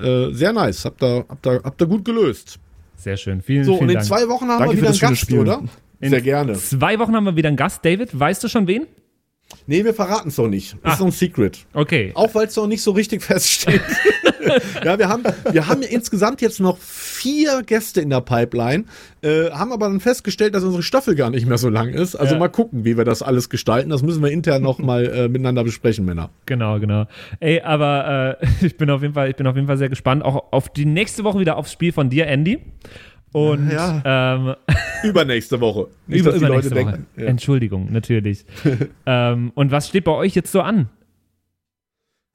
Äh, sehr nice. Habt ihr, habt ihr, habt ihr gut gelöst.
Sehr schön. Vielen,
So,
vielen
und in
Dank.
zwei Wochen haben
Danke
wir wieder einen
das
Gast,
Spiel.
oder?
In
Sehr gerne.
Zwei Wochen haben wir wieder einen Gast. David, weißt du schon wen?
Nee, wir verraten es noch nicht.
Ah.
Ist noch ein Secret.
Okay.
Auch weil es noch nicht so richtig feststeht. ja, wir haben, wir haben insgesamt jetzt noch vier Gäste in der Pipeline, äh, haben aber dann festgestellt, dass unsere Staffel gar nicht mehr so lang ist. Also
Ja.
mal gucken, wie wir das alles gestalten. Das müssen wir intern noch mal äh, miteinander besprechen, Männer.
Genau, genau. Ey, aber äh, ich bin auf jeden Fall, ich bin auf jeden Fall sehr gespannt, auch auf die nächste Woche wieder aufs Spiel von dir, Andy. Und ähm,
Übernächste Woche. Nicht,
über, übernächste Woche.
Ja.
Entschuldigung, natürlich. ähm, und was steht bei euch jetzt so an?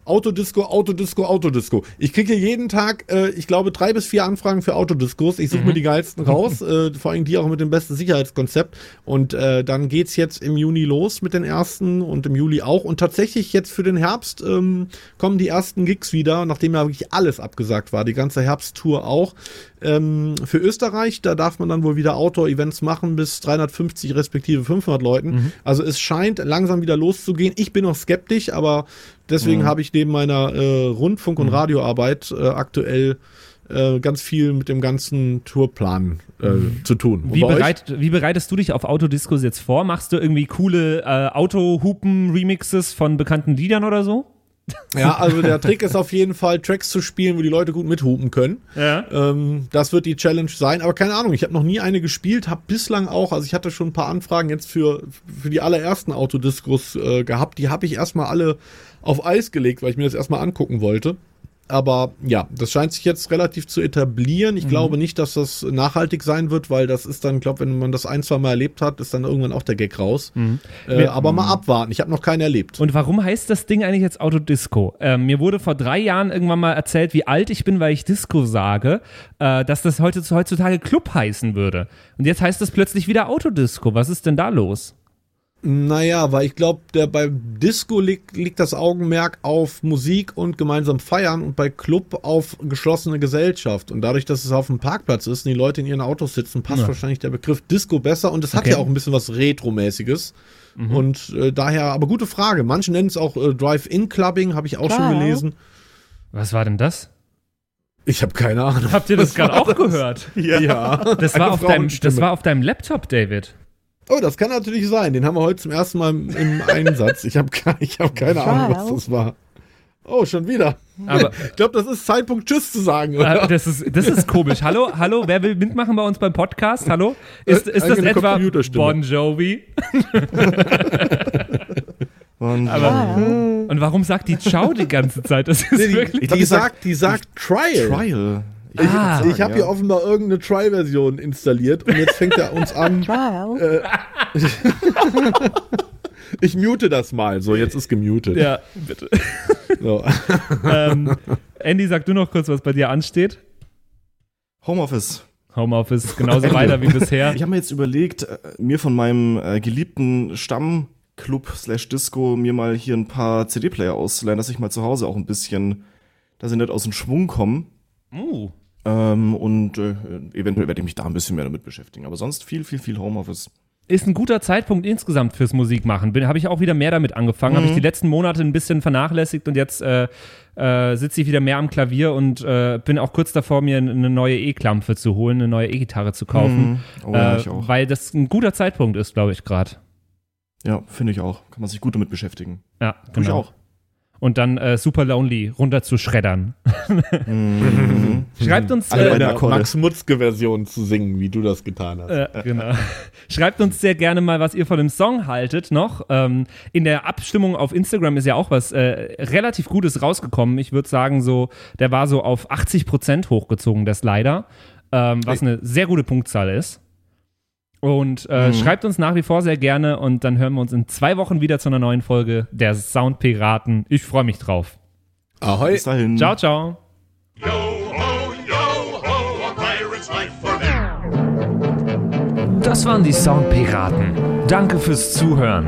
Autodisco, Autodisco, Autodisco. Ich kriege jeden Tag, äh, ich glaube, drei bis vier Anfragen für Autodiscos. Ich suche
Mhm.
mir die geilsten raus, äh, vor allem die auch mit dem besten Sicherheitskonzept. Und äh, dann geht's jetzt im Juni los mit den ersten und im Juli auch. Und tatsächlich jetzt für den Herbst ähm, kommen die ersten Gigs wieder, nachdem ja wirklich alles abgesagt war, die ganze Herbsttour auch. Ähm, für Österreich, da darf man dann wohl wieder Outdoor-Events machen bis 350 respektive 500 Leuten. Also es scheint langsam wieder loszugehen. Ich bin noch skeptisch, aber deswegen habe ich neben meiner äh, Rundfunk- und Radioarbeit äh, aktuell äh, ganz viel mit dem ganzen Tourplan äh, zu tun.
Wie, bereit, wie bereitest du dich auf Autodiscos jetzt vor? Machst du irgendwie coole äh, Autohupen-Remixes von bekannten Liedern oder so?
Ja, also der Trick ist auf jeden Fall, Tracks zu spielen, wo die Leute gut mithupen können.
Ja.
Ähm, das wird die Challenge sein. Aber keine Ahnung, ich habe noch nie eine gespielt, habe bislang auch, also ich hatte schon ein paar Anfragen jetzt für, für die allerersten Autodiscos äh, gehabt. Die habe ich erstmal alle auf Eis gelegt, weil ich mir das erstmal angucken wollte. Aber ja, das scheint sich jetzt relativ zu etablieren. Ich glaube nicht, dass das nachhaltig sein wird, weil das ist dann, ich glaube, wenn man das ein, zwei Mal erlebt hat, ist dann irgendwann auch der Gag raus. Äh,
Wir-
aber mal abwarten. Ich habe noch keinen erlebt.
Und warum heißt das Ding eigentlich jetzt Autodisco? Ähm, mir wurde vor drei Jahren irgendwann mal erzählt, wie alt ich bin, weil ich Disco sage, äh, dass das heute, heutzutage Club heißen würde. Und jetzt heißt es plötzlich wieder Autodisco. Was ist denn da los?
Naja, weil ich glaube, bei Disco liegt, liegt das Augenmerk auf Musik und gemeinsam feiern und bei Club auf geschlossene Gesellschaft. Und dadurch, dass es auf dem Parkplatz ist und die Leute in ihren Autos sitzen, passt
Ja.
wahrscheinlich der Begriff Disco besser. Und es hat
Okay.
ja auch ein bisschen was Retro-mäßiges. Und äh, daher, aber gute Frage. Manche nennen es auch äh, Drive-In-Clubbing, habe ich auch schon gelesen.
Was war denn das?
Ich habe keine Ahnung.
Habt ihr das gerade auch gehört?
Ja.
Das
Eine
war, auf deinem, das war auf deinem Laptop, David.
Oh, das kann natürlich sein. Den haben wir heute zum ersten Mal im, Einsatz. Ich habe ich hab keine Ahnung, was das war. Oh, schon wieder.
Aber-
ich glaube, das ist Zeitpunkt Tschüss zu sagen, oder?
Äh, das, ist, das ist komisch. Hallo, hallo, wer will mitmachen bei uns beim Podcast? Hallo? Ist,
Äh,
ist das etwa. Bon Jovi?
Und,
Aber, und warum sagt die Ciao die ganze Zeit? Das ist
Nee, die,
wirklich.
die,
die sagt-
sagt, die sagt Trial.
Trial. Ich,
Ah.
ich habe hier offenbar irgendeine Trial-Version installiert und jetzt fängt er uns an. Äh, ich mute das mal. So, jetzt ist gemutet.
Ja, bitte.
So.
ähm, Andy, sag du noch kurz, was bei dir ansteht.
Homeoffice.
Homeoffice genauso weiter wie bisher.
Ich habe mir jetzt überlegt, äh, mir von meinem äh, geliebten Stammclub slash Disco mir mal hier ein paar CD-Player auszuleihen, dass ich mal zu Hause auch ein bisschen, dass ich nicht aus dem Schwung komme.
Uh.
Ähm, und äh, eventuell werde ich mich da ein bisschen mehr damit beschäftigen. Aber sonst viel, viel, viel Homeoffice.
Ist ein guter Zeitpunkt insgesamt fürs Musikmachen. Habe ich auch wieder mehr damit angefangen. Habe ich die letzten Monate ein bisschen vernachlässigt und jetzt äh, äh, sitze ich wieder mehr am Klavier und äh, bin auch kurz davor, mir eine neue E-Klampfe zu holen, eine neue E-Gitarre zu kaufen.
Oh, ja,
äh. Weil das ein guter Zeitpunkt ist, glaube ich, gerade.
Ja, finde ich auch. Kann man sich gut damit beschäftigen.
Ja,
Tue ich
genau.
auch.
Und dann äh, Super Lonely runter zu schreddern. Schreibt uns äh,
Eine. Max Mutzke-Version zu singen, wie du das getan hast.
Äh, genau. Schreibt uns sehr gerne mal, was ihr von dem Song haltet noch. Ähm, in der Abstimmung auf Instagram ist ja auch was äh, relativ Gutes rausgekommen. Ich würde sagen, so, der war so auf 80% hochgezogen, der Slider, ähm, was eine sehr gute Punktzahl ist. Und äh, schreibt uns nach wie vor sehr gerne und dann hören wir uns in zwei Wochen wieder zu einer neuen Folge der Soundpiraten. Ich freue mich drauf.
Ahoi.
Bis dahin.
Ciao, ciao.
Yo ho, yo ho, a pirate's life for me.
Das waren die Soundpiraten. Danke fürs Zuhören.